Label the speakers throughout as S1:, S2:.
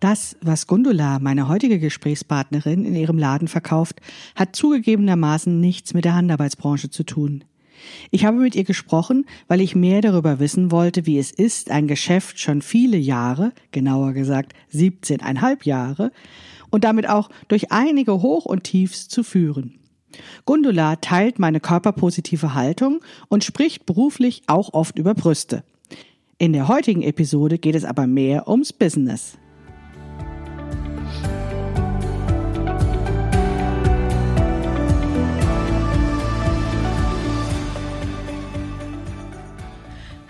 S1: Das, was Gundula, meine heutige Gesprächspartnerin, in ihrem Laden verkauft, hat zugegebenermaßen nichts mit der Handarbeitsbranche zu tun. Ich habe mit ihr gesprochen, weil ich mehr darüber wissen wollte, wie es ist, ein Geschäft schon viele Jahre, genauer gesagt 17,5 Jahre, und damit auch durch einige Hoch und Tiefs zu führen. Gundula teilt meine körperpositive Haltung und spricht beruflich auch oft über Brüste. In der heutigen Episode geht es aber mehr ums Business.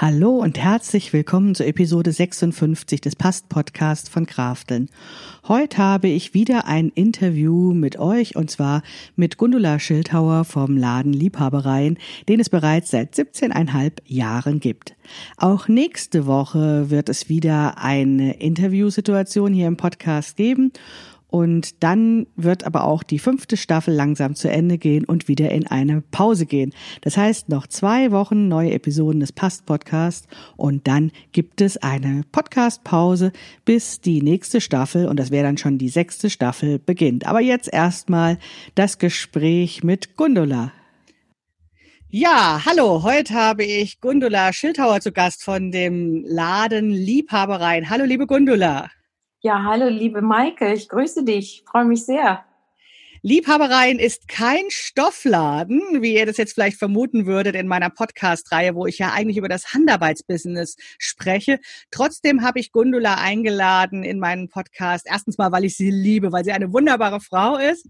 S1: Hallo und herzlich willkommen zur Episode 56 des Past Podcast von Krafteln. Heute habe ich wieder ein Interview mit euch und zwar mit Gundula Schildhauer vom Laden Liebhabereien, den es bereits seit 17,5 Jahren gibt. Auch nächste Woche wird es wieder eine Interviewsituation hier im Podcast geben und dann wird aber auch die fünfte Staffel langsam zu Ende gehen und wieder in eine Pause gehen. Das heißt, noch zwei Wochen neue Episoden des Past Podcast und dann gibt es eine Podcast-Pause, bis die nächste Staffel, und das wäre dann schon die sechste Staffel, beginnt. Aber jetzt erstmal das Gespräch mit Gundula. Ja, hallo, heute habe ich Gundula Schildhauer zu Gast von dem Laden Liebhabereien. Hallo, liebe Gundula.
S2: Ja, hallo, liebe Maike, ich grüße dich, freue mich sehr.
S1: Liebhabereien ist kein Stoffladen, wie ihr das jetzt vielleicht vermuten würdet in meiner Podcast-Reihe, wo ich ja eigentlich über das Handarbeitsbusiness spreche. Trotzdem habe ich Gundula eingeladen in meinen Podcast. Erstens mal, weil ich sie liebe, weil sie eine wunderbare Frau ist,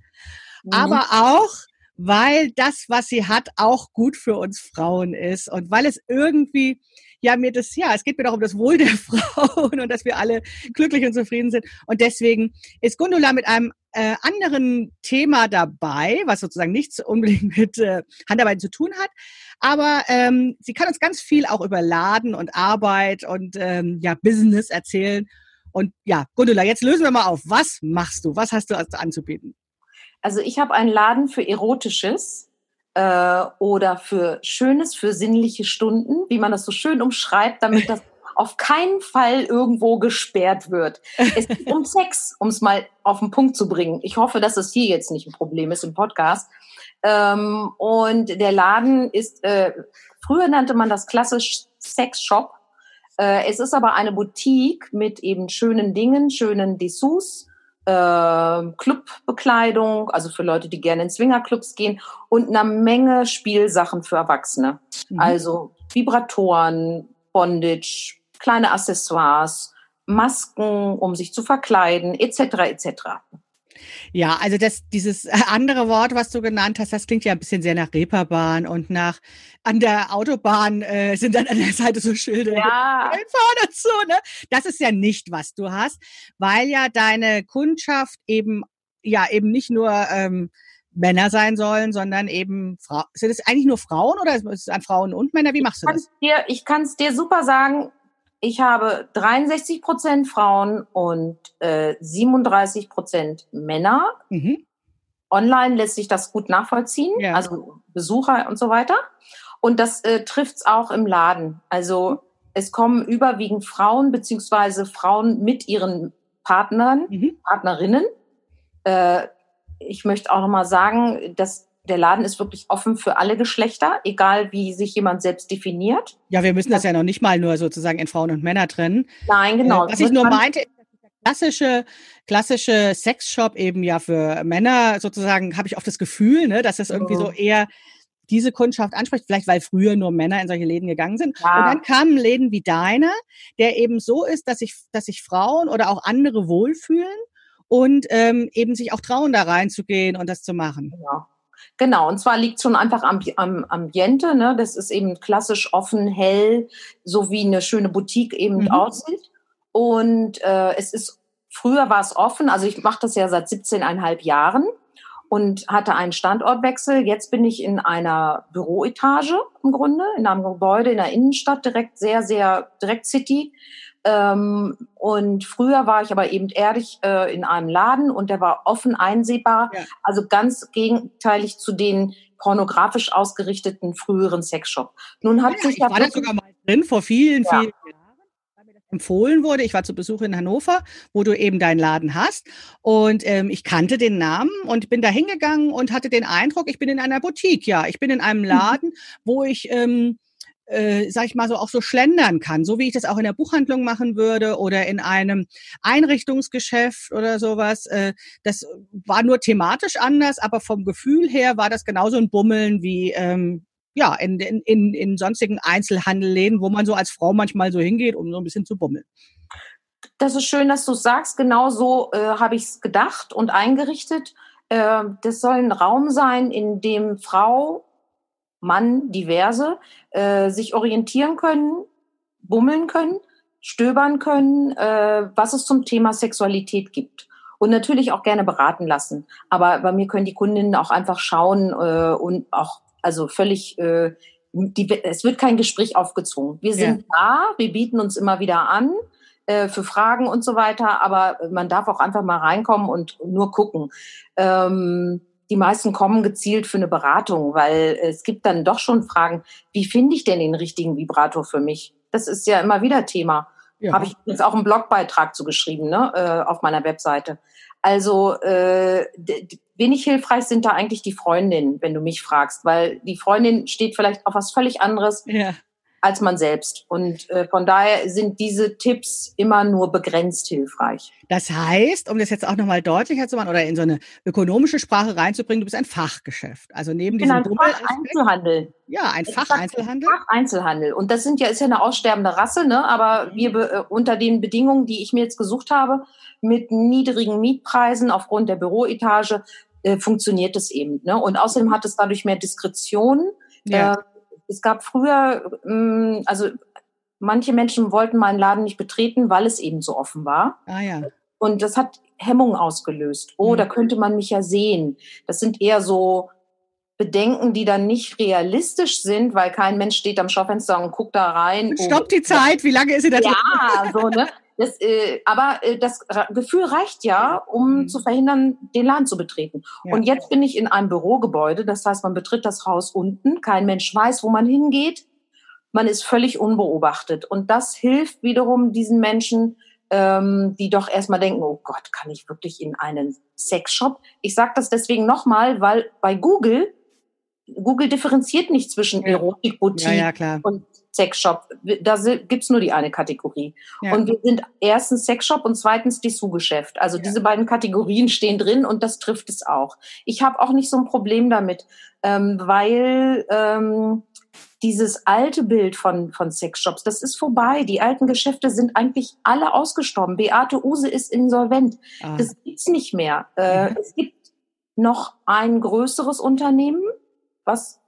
S1: mhm. aber auch, weil das, was sie hat, auch gut für uns Frauen ist und weil es irgendwie ja, mir das, ja, es geht mir doch um das Wohl der Frauen und dass wir alle glücklich und zufrieden sind. Und deswegen ist Gundula mit einem äh, anderen Thema dabei, was sozusagen nichts unbedingt mit äh, Handarbeit zu tun hat. Aber ähm, sie kann uns ganz viel auch über Laden und Arbeit und ähm, ja, Business erzählen. Und ja, Gundula, jetzt lösen wir mal auf. Was machst du? Was hast du anzubieten?
S2: Also ich habe einen Laden für Erotisches äh, oder für Schönes, für sinnliche Stunden, wie man das so schön umschreibt, damit das auf keinen Fall irgendwo gesperrt wird. Es geht um Sex, um es mal auf den Punkt zu bringen. Ich hoffe, dass es hier jetzt nicht ein Problem ist im Podcast. Ähm, und der Laden ist, äh, früher nannte man das klassisch Sex-Shop. Äh, es ist aber eine Boutique mit eben schönen Dingen, schönen Dessous, äh, Clubbekleidung, also für Leute, die gerne in Swingerclubs gehen und eine Menge Spielsachen für Erwachsene. Mhm. Also Vibratoren, Bondage, kleine Accessoires, Masken, um sich zu verkleiden, etc. etc.
S1: Ja, also das, dieses andere Wort, was du genannt hast, das klingt ja ein bisschen sehr nach Reeperbahn und nach an der Autobahn äh, sind dann an der Seite so Schilder.
S2: Ja.
S1: Und so, ne? Das ist ja nicht, was du hast, weil ja deine Kundschaft eben, ja, eben nicht nur ähm, Männer sein sollen, sondern eben Frauen. Sind es eigentlich nur Frauen oder ist es an Frauen und Männer? Wie machst du das?
S2: Dir, ich kann es dir super sagen ich habe 63 Prozent Frauen und äh, 37 Prozent Männer. Mhm. Online lässt sich das gut nachvollziehen, ja. also Besucher und so weiter. Und das äh, trifft es auch im Laden. Also es kommen überwiegend Frauen beziehungsweise Frauen mit ihren Partnern, mhm. Partnerinnen. Äh, ich möchte auch nochmal sagen, dass der Laden ist wirklich offen für alle Geschlechter, egal wie sich jemand selbst definiert.
S1: Ja, wir müssen das ja noch nicht mal nur sozusagen in Frauen und Männer trennen.
S2: Nein, genau.
S1: Äh, was ich nur meinte, klassische, klassische Sexshop eben ja für Männer sozusagen, habe ich oft das Gefühl, ne, dass das irgendwie so eher diese Kundschaft anspricht, vielleicht weil früher nur Männer in solche Läden gegangen sind. Ja. Und dann kamen Läden wie deiner, der eben so ist, dass sich, dass sich Frauen oder auch andere wohlfühlen und ähm, eben sich auch trauen, da reinzugehen und das zu machen.
S2: Genau. Genau, und zwar liegt schon einfach am, am Ambiente. Ne? Das ist eben klassisch offen, hell, so wie eine schöne Boutique eben mhm. aussieht. Und äh, es ist, früher war es offen, also ich mache das ja seit 17,5 Jahren und hatte einen Standortwechsel. Jetzt bin ich in einer Büroetage im Grunde, in einem Gebäude in der Innenstadt, direkt sehr, sehr direkt City. Ähm, und früher war ich aber eben ehrlich äh, in einem Laden und der war offen einsehbar, ja. also ganz gegenteilig zu den pornografisch ausgerichteten früheren Sexshop.
S1: Nun hat ja, sich ich war da sogar mal drin vor vielen, ja. vielen Jahren empfohlen wurde. Ich war zu Besuch in Hannover, wo du eben deinen Laden hast. Und ähm, ich kannte den Namen und bin da hingegangen und hatte den Eindruck, ich bin in einer Boutique. Ja, ich bin in einem mhm. Laden, wo ich ähm, äh, sag ich mal so, auch so schlendern kann, so wie ich das auch in der Buchhandlung machen würde oder in einem Einrichtungsgeschäft oder sowas. Äh, das war nur thematisch anders, aber vom Gefühl her war das genauso ein Bummeln wie ähm, ja, in, in, in, in sonstigen Einzelhandelläden, wo man so als Frau manchmal so hingeht, um so ein bisschen zu bummeln.
S2: Das ist schön, dass du sagst. Genau so äh, habe ich es gedacht und eingerichtet. Äh, das soll ein Raum sein, in dem Frau Mann, diverse, äh, sich orientieren können, bummeln können, stöbern können, äh, was es zum Thema Sexualität gibt. Und natürlich auch gerne beraten lassen. Aber bei mir können die Kundinnen auch einfach schauen äh, und auch, also völlig, äh, die, es wird kein Gespräch aufgezwungen. Wir sind ja. da, wir bieten uns immer wieder an äh, für Fragen und so weiter, aber man darf auch einfach mal reinkommen und nur gucken. Ähm, die meisten kommen gezielt für eine Beratung, weil es gibt dann doch schon Fragen, wie finde ich denn den richtigen Vibrator für mich? Das ist ja immer wieder Thema. Ja. Habe ich jetzt auch einen Blogbeitrag zu geschrieben, ne, äh, auf meiner Webseite. Also äh, wenig hilfreich sind da eigentlich die Freundinnen, wenn du mich fragst, weil die Freundin steht vielleicht auf was völlig anderes. Ja als man selbst. Und äh, von daher sind diese Tipps immer nur begrenzt hilfreich.
S1: Das heißt, um das jetzt auch nochmal deutlicher zu machen oder in so eine ökonomische Sprache reinzubringen, du bist ein Fachgeschäft. Also neben diesem
S2: genau, ein Facheinzelhandel.
S1: Ja, ein Facheinzelhandel.
S2: Facheinzelhandel. Und das sind ja, ist ja eine aussterbende Rasse, ne? aber wir äh, unter den Bedingungen, die ich mir jetzt gesucht habe, mit niedrigen Mietpreisen aufgrund der Büroetage, äh, funktioniert es eben. Ne? Und außerdem hat es dadurch mehr Diskretion. Ja. Äh, es gab früher, ähm, also manche Menschen wollten meinen Laden nicht betreten, weil es eben so offen war.
S1: Ah ja.
S2: Und das hat Hemmung ausgelöst. Oh, mhm. da könnte man mich ja sehen. Das sind eher so Bedenken, die dann nicht realistisch sind, weil kein Mensch steht am Schaufenster und guckt da rein.
S1: Stopp die Zeit, wie lange ist sie da
S2: drin? Ja, so, ne? Das, äh, aber äh, das Gefühl reicht ja, um mhm. zu verhindern, den Laden zu betreten. Ja. Und jetzt bin ich in einem Bürogebäude, das heißt, man betritt das Haus unten, kein Mensch weiß, wo man hingeht, man ist völlig unbeobachtet. Und das hilft wiederum diesen Menschen, ähm, die doch erstmal denken, oh Gott, kann ich wirklich in einen Sexshop? Ich sage das deswegen nochmal, weil bei Google Google differenziert nicht zwischen Erotik, Boutique ja, ja, und Sexshop. Da gibt's nur die eine Kategorie. Ja. Und wir sind erstens Sexshop und zweitens Dessous-Geschäft. Also diese beiden Kategorien stehen drin und das trifft es auch. Ich habe auch nicht so ein Problem damit, ähm, weil ähm, dieses alte Bild von, von Sexshops, das ist vorbei. Die alten Geschäfte sind eigentlich alle ausgestorben. Beate Use ist insolvent. Ah. Das gibt's nicht mehr. Äh, mhm. Es gibt noch ein größeres Unternehmen, was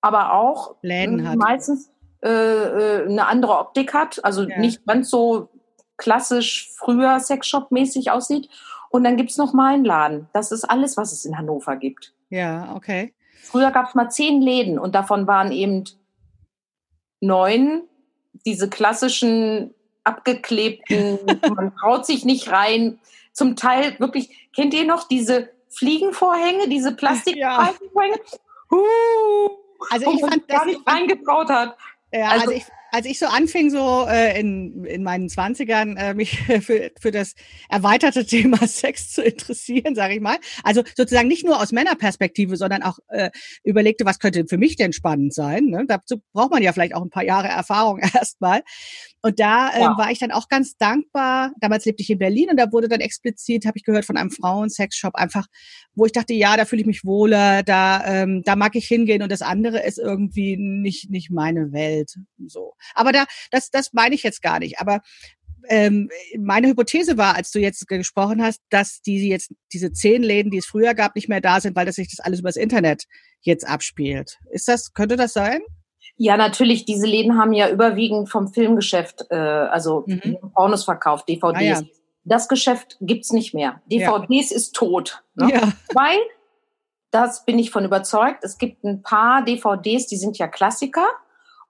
S2: aber auch
S1: Läden hat.
S2: meistens äh, äh, eine andere Optik hat, also ja. nicht ganz so klassisch früher Sexshop-mäßig aussieht. Und dann gibt's noch meinen Laden. Das ist alles, was es in Hannover gibt.
S1: Ja, okay.
S2: Früher gab's mal zehn Läden und davon waren eben neun diese klassischen abgeklebten, man traut sich nicht rein. Zum Teil wirklich, kennt ihr noch diese Fliegenvorhänge, diese Plastikvorhänge? Ja.
S1: Huh, also ich fand,
S2: dass nicht reingetraut hat.
S1: Ja, also, also ich, als ich so anfing, so äh, in, in meinen Zwanzigern, äh, mich für, für das erweiterte Thema Sex zu interessieren, sage ich mal. Also sozusagen nicht nur aus Männerperspektive, sondern auch äh, überlegte, was könnte für mich denn spannend sein. Ne? Dazu braucht man ja vielleicht auch ein paar Jahre Erfahrung erstmal. Und da äh, ja. war ich dann auch ganz dankbar. Damals lebte ich in Berlin und da wurde dann explizit, habe ich gehört, von einem Frauen-Sexshop einfach, wo ich dachte, ja, da fühle ich mich wohler, da, ähm, da mag ich hingehen und das andere ist irgendwie nicht, nicht meine Welt. So. Aber da, das, das meine ich jetzt gar nicht. Aber ähm, meine Hypothese war, als du jetzt gesprochen hast, dass die jetzt diese zehn Läden, die es früher gab, nicht mehr da sind, weil das sich das alles übers Internet jetzt abspielt. Ist das, könnte das sein?
S2: Ja, natürlich. Diese Läden haben ja überwiegend vom Filmgeschäft, äh, also mhm. Pornos verkauft, DVDs. Ah, ja. Das Geschäft gibt's nicht mehr. DVDs ja. ist tot. Ne? Ja. Weil, das bin ich von überzeugt, es gibt ein paar DVDs, die sind ja Klassiker.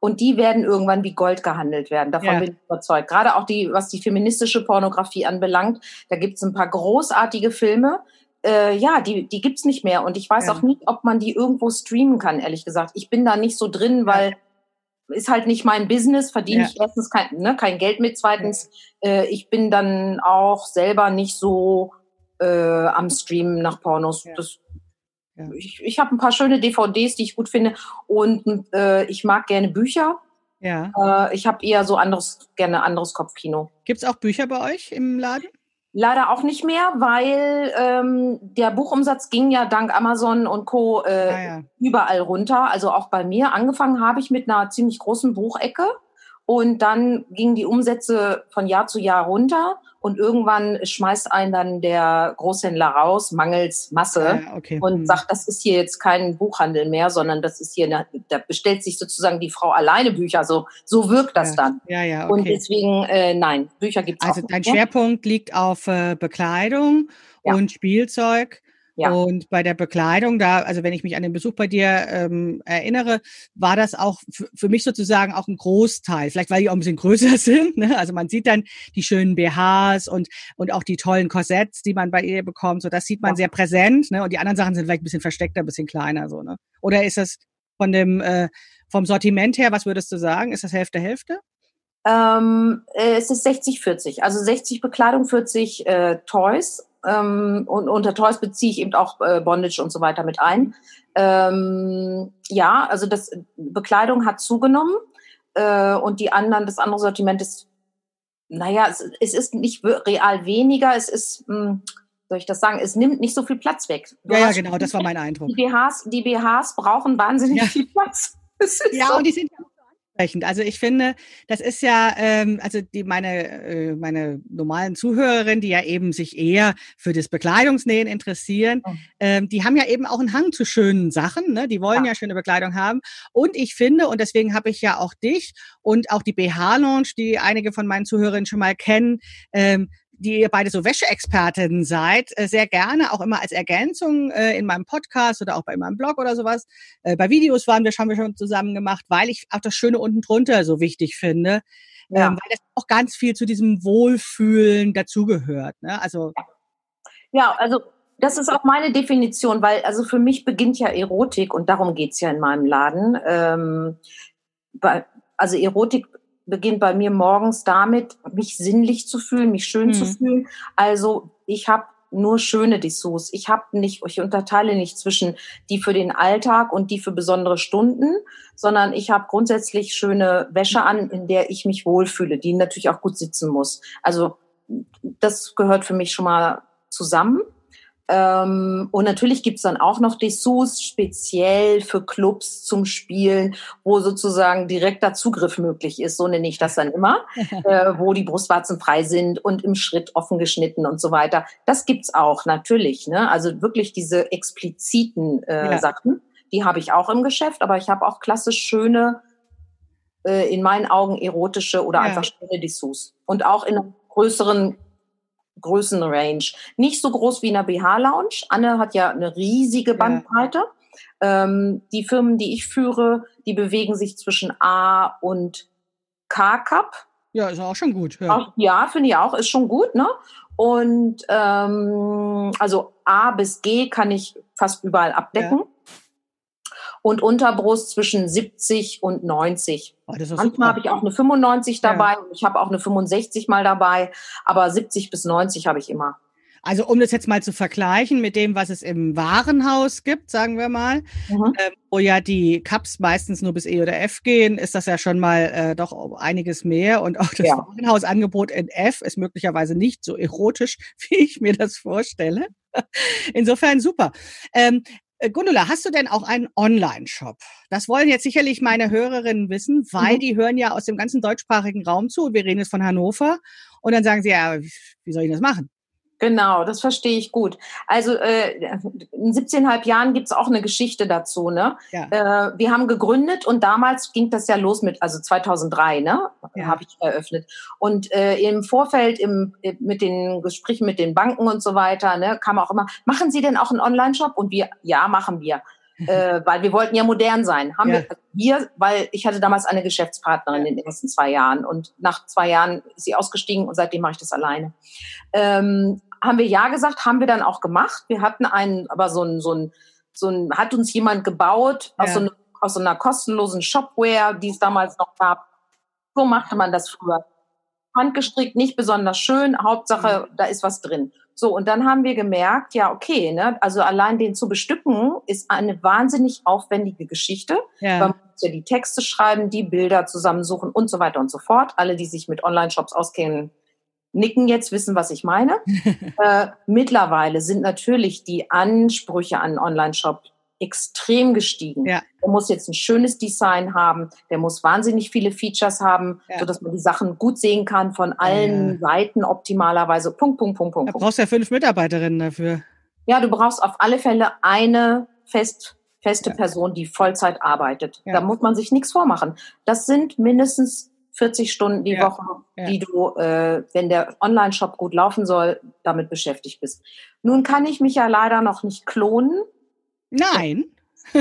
S2: Und die werden irgendwann wie Gold gehandelt werden. Davon ja. bin ich überzeugt. Gerade auch die, was die feministische Pornografie anbelangt, da gibt's ein paar großartige Filme. Äh, ja, die, die gibt's nicht mehr. Und ich weiß ja. auch nicht, ob man die irgendwo streamen kann, ehrlich gesagt. Ich bin da nicht so drin, weil ist halt nicht mein Business, verdiene ja. ich erstens kein, ne, kein Geld mit, zweitens, äh, ich bin dann auch selber nicht so äh, am Streamen nach Pornos. Ja. Das ja. Ich, ich habe ein paar schöne DVDs, die ich gut finde. Und äh, ich mag gerne Bücher. Ja. Äh, ich habe eher so anderes, gerne anderes Kopfkino.
S1: Gibt es auch Bücher bei euch im Laden?
S2: Leider auch nicht mehr, weil ähm, der Buchumsatz ging ja dank Amazon und Co. Äh, ah, ja. überall runter. Also auch bei mir. Angefangen habe ich mit einer ziemlich großen Buchecke und dann gingen die Umsätze von Jahr zu Jahr runter und irgendwann schmeißt einen dann der Großhändler raus, mangels Masse ja, okay. und mhm. sagt, das ist hier jetzt kein Buchhandel mehr, sondern das ist hier, eine, da bestellt sich sozusagen die Frau alleine Bücher. So, so wirkt das
S1: ja.
S2: dann.
S1: Ja, ja, okay.
S2: Und deswegen, äh, nein, Bücher gibt es
S1: also auch. Also dein Schwerpunkt liegt auf äh, Bekleidung ja. und Spielzeug. Ja. Und bei der Bekleidung, da, also wenn ich mich an den Besuch bei dir ähm, erinnere, war das auch für mich sozusagen auch ein Großteil. Vielleicht weil die auch ein bisschen größer sind. Ne? Also man sieht dann die schönen BHs und und auch die tollen Korsetts, die man bei ihr bekommt. So das sieht man ja. sehr präsent. Ne? Und die anderen Sachen sind vielleicht ein bisschen versteckter, ein bisschen kleiner. So ne? Oder ist das von dem äh, vom Sortiment her? Was würdest du sagen? Ist das Hälfte Hälfte?
S2: Ähm, äh, es ist 60-40. Also 60 Bekleidung, 40 äh, Toys ähm, und unter Toys beziehe ich eben auch äh, Bondage und so weiter mit ein. Ähm, ja, also das Bekleidung hat zugenommen äh, und die anderen, das andere Sortiment ist, naja, es, es ist nicht real weniger, es ist, mh, hm, soll ich das sagen, es nimmt nicht so viel Platz weg.
S1: Du ja, ja, genau, das war mein Eindruck.
S2: Die BHs, die BHs brauchen wahnsinnig ja. viel Platz.
S1: Ja, so. und die sind ja ansprechend. Also ich finde, das ist ja, ähm, also die meine äh, meine normalen Zuhörerinnen, die ja eben sich eher für das Bekleidungsnähen interessieren, mhm. ähm, die haben ja eben auch einen Hang zu schönen Sachen. Ne? Die wollen ja. ja schöne Bekleidung haben. Und ich finde, und deswegen habe ich ja auch dich und auch die BH Lounge, die einige von meinen Zuhörerinnen schon mal kennen, ähm, die ihr beide so Wäscheexpertinnen seid, äh, sehr gerne auch immer als Ergänzung äh, in meinem Podcast oder auch bei meinem Blog oder sowas. Äh, bei Videos waren wir, haben wir schon zusammen gemacht, weil ich auch das Schöne unten drunter so wichtig finde. Ja. Ähm, weil das auch ganz viel zu diesem Wohlfühlen dazugehört. Ne? Also
S2: ja, also das ist auch meine Definition, weil also für mich beginnt ja Erotik und darum geht's ja in meinem Laden. Ähm, bei, also Erotik beginnt bei mir morgens damit, mich sinnlich zu fühlen, mich schön mhm. zu fühlen. Also ich habe nur schöne Dessous. Ich habe nicht, ich unterteile nicht zwischen die für den Alltag und die für besondere Stunden, sondern ich habe grundsätzlich schöne Wäsche an, in der ich mich wohlfühle, die natürlich auch gut sitzen muss. Also das gehört für mich schon mal zusammen. Ähm, und natürlich gibt's dann auch noch Dessous speziell für Clubs zum Spielen, wo sozusagen direkter Zugriff möglich ist, so nenne ich das dann immer, äh, wo die Brustwarzen frei sind und im Schritt offen geschnitten und so weiter. Das gibt's auch natürlich. Ne? Also wirklich diese expliziten äh, ja. Sachen, die habe ich auch im Geschäft, aber ich habe auch klassisch schöne, äh, in meinen Augen erotische oder ja. einfach schöne Dessous. Und auch in einem größeren Größenrange. Nicht so groß wie in der BH-Lounge. Anne hat ja eine riesige Bandbreite. Ja. Ähm, die Firmen, die ich führe, die bewegen sich zwischen A und K-Cup.
S1: Ja, ist auch schon gut.
S2: Ja, ja finde ich auch, ist schon gut, ne? Und ähm, also A bis G kann ich fast überall abdecken. Ja und Unterbrust zwischen 70 und 90. Oh, Manchmal habe ich auch eine 95 dabei ja. ich habe auch eine 65 mal dabei, aber 70 bis 90 habe ich immer.
S1: Also um das jetzt mal zu vergleichen mit dem, was es im Warenhaus gibt, sagen wir mal, mhm. äh, wo ja die Cups meistens nur bis E oder F gehen, ist das ja schon mal äh, doch einiges mehr. Und auch das ja. Warenhausangebot in F ist möglicherweise nicht so erotisch, wie ich mir das vorstelle. Insofern super. Ähm, Äh, Gundula, hast du denn auch einen Online-Shop? Das wollen jetzt sicherlich meine Hörerinnen wissen, weil mhm. die hören ja aus dem ganzen deutschsprachigen Raum zu. Wir reden jetzt von Hannover. Und dann sagen sie, ja, wie soll ich das machen?
S2: Genau, das verstehe ich gut. Also äh, in 17,5 Jahren gibt's auch eine Geschichte dazu. Ne? Ja. Äh, wir haben gegründet und damals ging das ja los mit, also 2003, ne, ja. habe ich eröffnet. Und äh, im Vorfeld im, mit den Gesprächen mit den Banken und so weiter, ne, kam auch immer, machen Sie denn auch einen Online-Shop? Und wir, ja, machen wir. äh, weil wir wollten ja modern sein. Haben ja. wir, wir, weil ich hatte damals eine Geschäftspartnerin in den ersten zwei Jahren und nach zwei Jahren ist sie ausgestiegen und seitdem mache ich das alleine. Ähm, haben wir ja gesagt, haben wir dann auch gemacht. Wir hatten einen, aber so ein, so ein, so ein, hat uns jemand gebaut ja. aus, so eine, aus so einer kostenlosen Shopware, die es damals noch gab. So machte man das früher. Handgestrickt, nicht besonders schön, Hauptsache, mhm. da ist was drin. So, und dann haben wir gemerkt, ja, okay, ne, also allein den zu bestücken ist eine wahnsinnig aufwendige Geschichte. Ja. Man muss ja die Texte schreiben, die Bilder zusammensuchen und so weiter und so fort. Alle, die sich mit Online-Shops auskennen, nicken jetzt, wissen, was ich meine. äh, mittlerweile sind natürlich die Ansprüche an Online-Shop extrem gestiegen. Ja. Der muss jetzt ein schönes Design haben, der muss wahnsinnig viele Features haben, ja. sodass man die Sachen gut sehen kann von allen ja. Seiten optimalerweise. Punkt, Punkt, Punkt, Punkt.
S1: Du brauchst ja fünf Mitarbeiterinnen dafür.
S2: Ja, du brauchst auf alle Fälle eine fest, feste ja. Person, die Vollzeit arbeitet. Da muss man sich nichts vormachen. Das sind mindestens 40 Stunden die Woche, die du, äh, wenn der Online-Shop gut laufen soll, damit beschäftigt bist. Nun kann ich mich ja leider noch nicht klonen.
S1: Nein.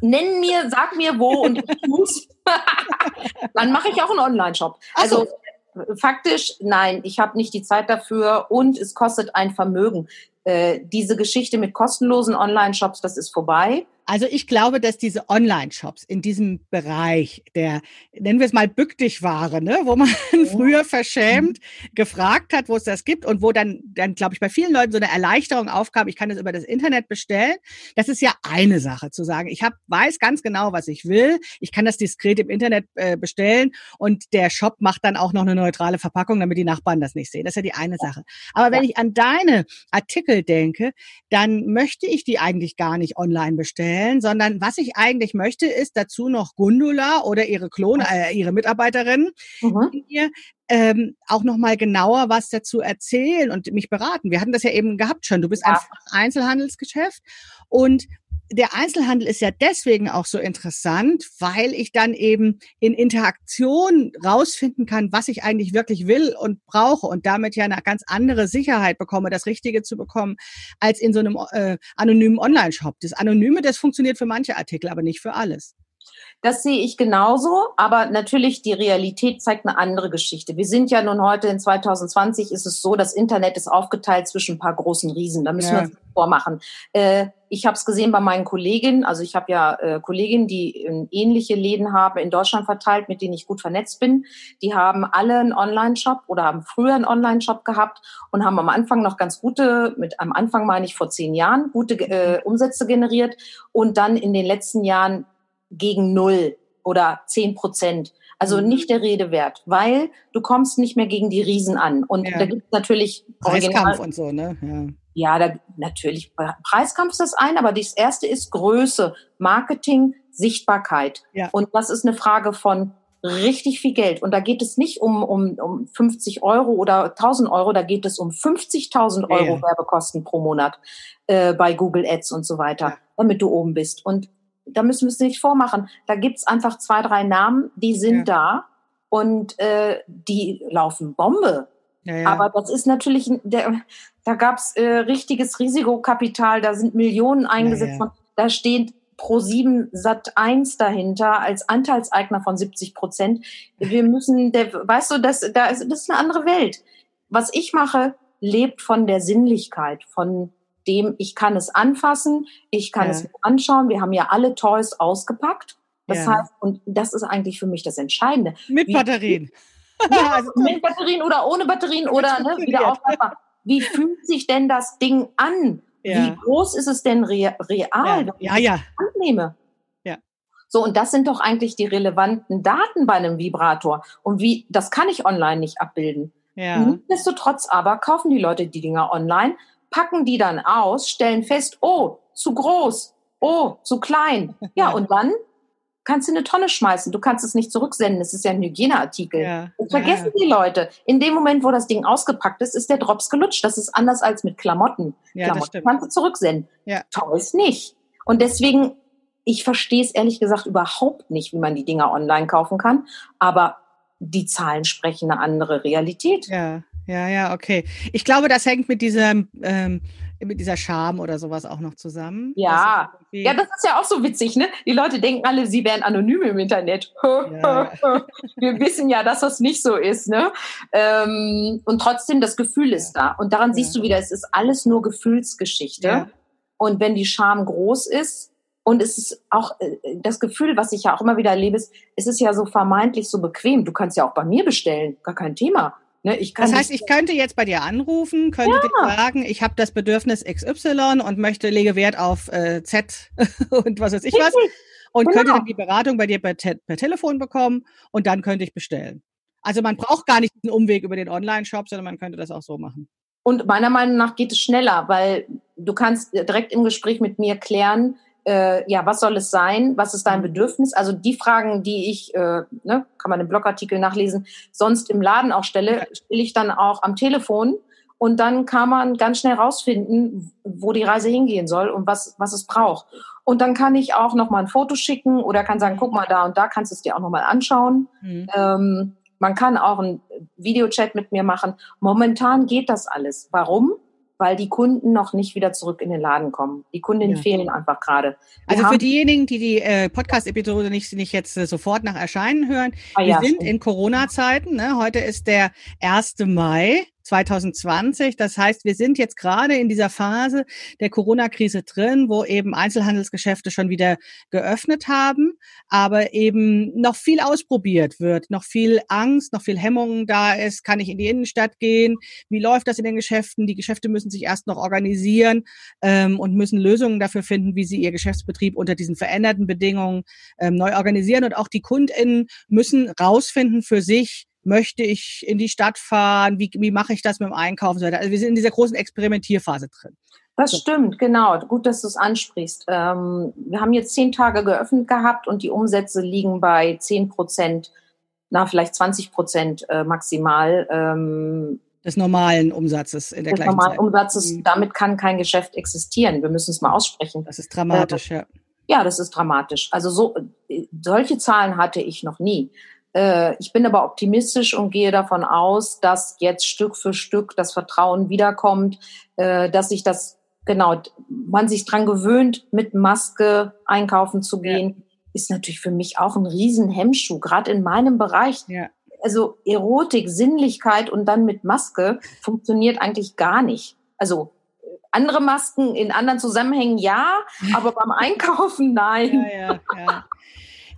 S2: Nenn mir, sag mir wo und ich muss. Dann mache ich auch einen Online-Shop. Also so. faktisch, nein, ich habe nicht die Zeit dafür und es kostet ein Vermögen. Äh, diese Geschichte mit kostenlosen Online-Shops, das ist vorbei.
S1: Also ich glaube, dass diese Online-Shops in diesem Bereich der, nennen wir es mal Bück-Dich-Ware, ne, wo man früher verschämt mhm. gefragt hat, wo es das gibt und wo dann, dann glaube ich, bei vielen Leuten so eine Erleichterung aufkam, ich kann das über das Internet bestellen. Das ist ja eine Sache zu sagen. Ich hab, weiß ganz genau, was ich will. Ich kann das diskret im Internet äh, bestellen und der Shop macht dann auch noch eine neutrale Verpackung, damit die Nachbarn das nicht sehen. Das ist ja die eine Sache. Aber wenn ich an deine Artikel denke, dann möchte ich die eigentlich gar nicht online bestellen stellen, sondern was ich eigentlich möchte, ist dazu noch Gundula oder ihre Klone, äh, ihre Mitarbeiterin, mhm. mir ähm, auch noch mal genauer was dazu erzählen und mich beraten. Wir hatten das ja eben gehabt schon. Du bist ja. ein Einzelhandelsgeschäft und der Einzelhandel ist ja deswegen auch so interessant, weil ich dann eben in Interaktion rausfinden kann, was ich eigentlich wirklich will und brauche und damit ja eine ganz andere Sicherheit bekomme, das Richtige zu bekommen, als in so einem äh, anonymen Online-Shop. Das Anonyme, das funktioniert für manche Artikel, aber nicht für alles.
S2: Das sehe ich genauso, aber natürlich die Realität zeigt eine andere Geschichte. Wir sind ja nun heute in 2020 ist es so, das Internet ist aufgeteilt zwischen ein paar großen Riesen. Da müssen ja. wir uns vormachen. Äh, ich habe es gesehen bei meinen Kolleginnen. Also ich habe ja äh, Kolleginnen, die äh, ähnliche Läden haben in Deutschland verteilt, mit denen ich gut vernetzt bin. Die haben alle einen Online-Shop oder haben früher einen Online-Shop gehabt und haben am Anfang noch ganz gute, mit am Anfang meine ich vor zehn Jahren, gute äh, Umsätze generiert und dann in den letzten Jahren gegen null oder zehn Prozent. Also mhm. nicht der Rede wert, weil du kommst nicht mehr gegen die Riesen an. Und ja. da gibt es natürlich
S1: Preiskampf und so, ne?
S2: Ja, ja da, natürlich. Preiskampf ist das eine, aber das erste ist Größe, Marketing, Sichtbarkeit. Ja. Und das ist eine Frage von richtig viel Geld. Und da geht es nicht um, um, um 50 Euro oder 1000 Euro, da geht es um 50.000 Euro ja. Werbekosten pro Monat äh, bei Google Ads und so weiter, ja. damit du oben bist. Und da müssen wir es nicht vormachen. Da gibt's einfach zwei, drei Namen, die sind ja. da und äh, die laufen Bombe. Ja, ja. Aber das ist natürlich, der, da gab's äh, richtiges Risikokapital, da sind Millionen eingesetzt. Von, da steht pro 7 Sat 1 dahinter als Anteilseigner von 70 Prozent. Wir müssen, der, weißt du, das, da ist, das ist eine andere Welt. Was ich mache, lebt von der Sinnlichkeit, von dem ich kann es anfassen, ich kann ja. es anschauen. Wir haben ja alle Toys ausgepackt. Das ja. heißt, und das ist eigentlich für mich das Entscheidende.
S1: Mit Wie, Batterien.
S2: Ja, also mit Batterien oder ohne Batterien oder ne, wieder aufpassen. Wie fühlt sich denn das Ding an? Ja. Wie groß ist es denn real, wenn
S1: ja, ja.
S2: ich es annehme? Ja. So, und das sind doch eigentlich die relevanten Daten bei einem Vibrator. Und wie, das kann ich online nicht abbilden. Ja. Nichtsdestotrotz aber kaufen die Leute die Dinger online, packen die dann aus, stellen fest, oh, zu groß, oh, zu klein. Ja, und dann kannst du in eine Tonne schmeißen. Du kannst es nicht zurücksenden. Es ist ja ein Hygieneartikel. Ja. Das vergessen ja. die Leute. In dem Moment, wo das Ding ausgepackt ist, ist der Drops gelutscht. Das ist anders als mit Klamotten. Ja, Klamotten kannst du zurücksenden. Ja. Toys nicht. Und deswegen, ich verstehe es ehrlich gesagt überhaupt nicht, wie man die Dinger online kaufen kann. Aber die Zahlen sprechen eine andere Realität.
S1: Ja, ja, ja, okay. Ich glaube, das hängt mit diesem ähm, mit dieser Scham oder sowas auch noch zusammen.
S2: Ja, ja, das ist ja auch so witzig, ne? Die Leute denken alle, sie wären anonym im Internet. Ja. Wir wissen ja, dass das nicht so ist, ne? Ähm, und trotzdem, das Gefühl ist da. Und daran siehst du wieder, es ist alles nur Gefühlsgeschichte. Ja. Und wenn die Scham groß ist, und es ist auch äh, das Gefühl, was ich ja auch immer wieder erlebe, ist, es ist ja so vermeintlich so bequem. Du kannst ja auch bei mir bestellen, gar kein Thema.
S1: Ne, das heißt, ich könnte jetzt bei dir anrufen, könnte ja. dir sagen, ich habe das Bedürfnis XY und möchte lege Wert auf äh, Z und was weiß ich was und genau. könnte dann die Beratung bei dir per, te per, Telefon bekommen und dann könnte ich bestellen. Also man braucht gar nicht einen Umweg über den Online-Shop, sondern man könnte das auch so machen.
S2: Und meiner Meinung nach geht es schneller, weil du kannst direkt im Gespräch mit mir klären, äh, ja, was soll es sein? Was ist dein mhm. Bedürfnis? Also die Fragen, die ich, äh, ne, kann man im Blogartikel nachlesen, sonst im Laden auch stelle, stelle ich dann auch am Telefon. Und dann kann man ganz schnell rausfinden, wo die Reise hingehen soll und was, was es braucht. Und dann kann ich auch noch mal ein Foto schicken oder kann sagen, guck mal da und da kannst du es dir auch noch mal anschauen. Mhm. Ähm, man kann auch einen Videochat mit mir machen. Momentan geht das alles. Warum? Weil die Kunden noch nicht wieder zurück in den Laden kommen. Die Kundinnen ja. fehlen einfach gerade.
S1: Also für diejenigen, die die äh, Podcast-Episode nicht, nicht jetzt äh, sofort nach Erscheinen hören, ah, wir ja, sind stimmt. in Corona-Zeiten. Ne? Heute ist der 1. Mai. 2020. Das heißt, wir sind jetzt gerade in dieser Phase der Corona-Krise drin, wo eben Einzelhandelsgeschäfte schon wieder geöffnet haben, aber eben noch viel ausprobiert wird, noch viel Angst, noch viel Hemmung da ist. Kann ich in die Innenstadt gehen? Wie läuft das in den Geschäften? Die Geschäfte müssen sich erst noch organisieren ähm, und müssen Lösungen dafür finden, wie sie ihr Geschäftsbetrieb unter diesen veränderten Bedingungen ähm, neu organisieren. Und auch die KundInnen müssen rausfinden für sich, möchte ich in die Stadt fahren, wie, wie mache ich das mit dem Einkaufen. Also wir sind in dieser großen Experimentierphase drin.
S2: Das stimmt, genau. Gut, dass du es ansprichst. Ähm, wir haben jetzt zehn Tage geöffnet gehabt und die Umsätze liegen bei zehn Prozent, na, vielleicht 20 Prozent äh, maximal.
S1: Ähm, des normalen Umsatzes in der des gleichen normalen Zeit.
S2: Umsatzes, mhm. damit kann kein Geschäft existieren. Wir müssen es mal aussprechen.
S1: Das ist dramatisch, äh, ja.
S2: Ja, das ist dramatisch. Also so, äh, solche Zahlen hatte ich noch nie. Äh, ich bin aber optimistisch und gehe davon aus, dass jetzt Stück für Stück das Vertrauen wiederkommt, äh, dass sich das, genau, man sich dran gewöhnt, mit Maske einkaufen zu gehen, ja. ist natürlich für mich auch ein Riesenhemmschuh, gerade in meinem Bereich. Ja. Also Erotik, Sinnlichkeit und dann mit Maske funktioniert eigentlich gar nicht. Also andere Masken in anderen Zusammenhängen ja, aber beim Einkaufen nein.
S1: Ja,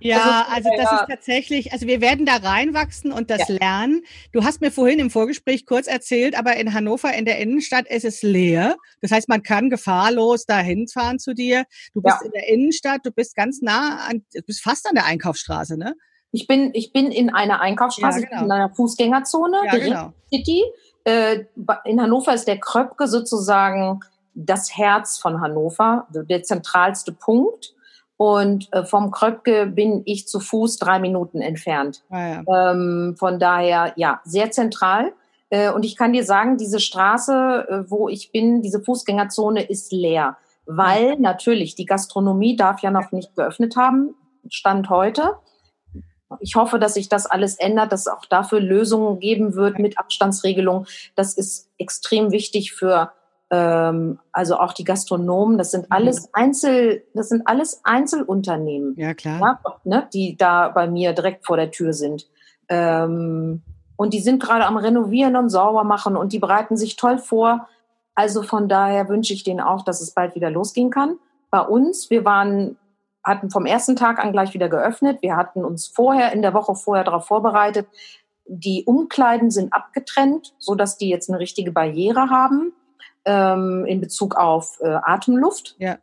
S1: ja, also, also das ist tatsächlich, also wir werden da reinwachsen und das ja. lernen. Du hast mir vorhin im Vorgespräch kurz erzählt, aber in Hannover in der Innenstadt ist es leer. Das heißt, man kann gefahrlos dahin fahren zu dir. Du bist ja. in der Innenstadt, du bist ganz nah an, du bist fast an der Einkaufsstraße, ne?
S2: Ich bin, ich bin in einer Einkaufsstraße, ja, genau. in einer Fußgängerzone, ja, genau. City. Äh, in Hannover ist der Kröpke sozusagen das Herz von Hannover, der zentralste Punkt. Und äh, vom Kröpke bin ich zu Fuß drei Minuten entfernt. Ah, ja. ähm, von daher, ja, sehr zentral. Äh, und ich kann dir sagen, diese Straße, äh, wo ich bin, diese Fußgängerzone ist leer. Weil natürlich die Gastronomie darf ja noch nicht geöffnet haben, Stand heute. Ich hoffe, dass sich das alles ändert, dass es auch dafür Lösungen geben wird mit Abstandsregelungen. Das ist extrem wichtig für also auch die Gastronomen, das sind mhm. alles Einzel, das sind alles Einzelunternehmen.
S1: Ja, klar. Ja,
S2: ne, die da bei mir direkt vor der Tür sind. Ähm, und die sind gerade am Renovieren und sauber machen und die bereiten sich toll vor. Also von daher wünsche ich denen auch, dass es bald wieder losgehen kann. Bei uns, wir waren, hatten vom ersten Tag an gleich wieder geöffnet. Wir hatten uns vorher, in der Woche vorher darauf vorbereitet. Die Umkleiden sind abgetrennt, so dass die jetzt eine richtige Barriere haben ähm, in Bezug auf äh, Atemluft. Ja.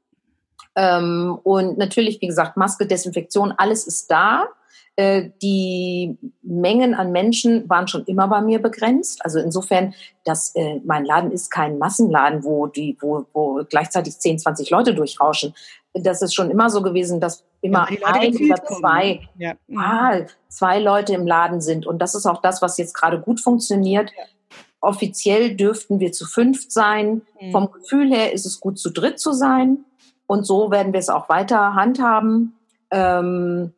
S2: Ähm, und natürlich, wie gesagt, Maske, Desinfektion, alles ist da. Äh, die Mengen an Menschen waren schon immer bei mir begrenzt. Also insofern, dass äh, mein Laden ist kein Massenladen, wo die, wo, wo gleichzeitig 10, 20 Leute durchrauschen. Das ist schon immer so gewesen, dass immer ja, ein oder zwei, ja. ah, zwei Leute im Laden sind. Und das ist auch das, was jetzt gerade gut funktioniert. Ja. Offiziell dürften wir zu fünft sein. Mhm. Vom Gefühl her ist es gut, zu dritt zu sein. Und so werden wir es auch weiter handhaben. Ähm,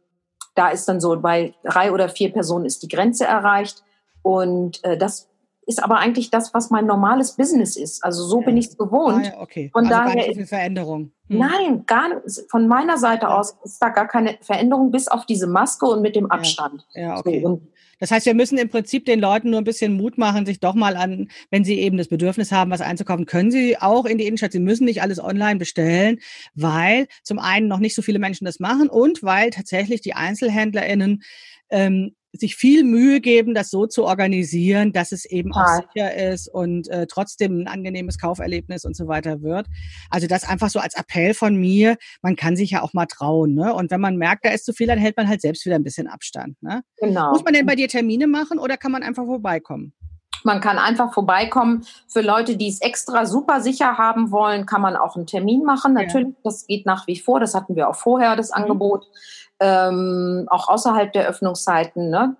S2: da ist dann so, bei drei oder vier Personen ist die Grenze erreicht. Und äh, das ist aber eigentlich das, was mein normales Business ist. Also so ja. bin ich es gewohnt.
S1: Ah, ja, okay. Von also daher gar nicht Veränderung.
S2: Hm. Nein, gar. Von meiner Seite ja. aus ist da gar keine Veränderung, bis auf diese Maske und mit dem Abstand.
S1: Ja, okay. So, das heißt, wir müssen im Prinzip den Leuten nur ein bisschen Mut machen, sich doch mal an, wenn sie eben das Bedürfnis haben, was einzukaufen, können sie auch in die Innenstadt. Sie müssen nicht alles online bestellen, weil zum einen noch nicht so viele Menschen das machen und weil tatsächlich die EinzelhändlerInnen ähm, sich viel Mühe geben, das so zu organisieren, dass es eben auch sicher ist und äh, trotzdem ein angenehmes Kauferlebnis und so weiter wird. Also das einfach so als Appell von mir, man kann sich ja auch mal trauen. Ne? Und wenn man merkt, da ist zu viel, dann hält man halt selbst wieder ein bisschen Abstand. Ne? Genau. Muss man denn bei dir Termine machen oder kann man einfach vorbeikommen?
S2: Man kann einfach vorbeikommen. Für Leute, die es extra super sicher haben wollen, kann man auch einen Termin machen. Natürlich, ja. das geht nach wie vor. Das hatten wir auch vorher, das mhm. Angebot ähm, auch außerhalb der Öffnungszeiten, ne?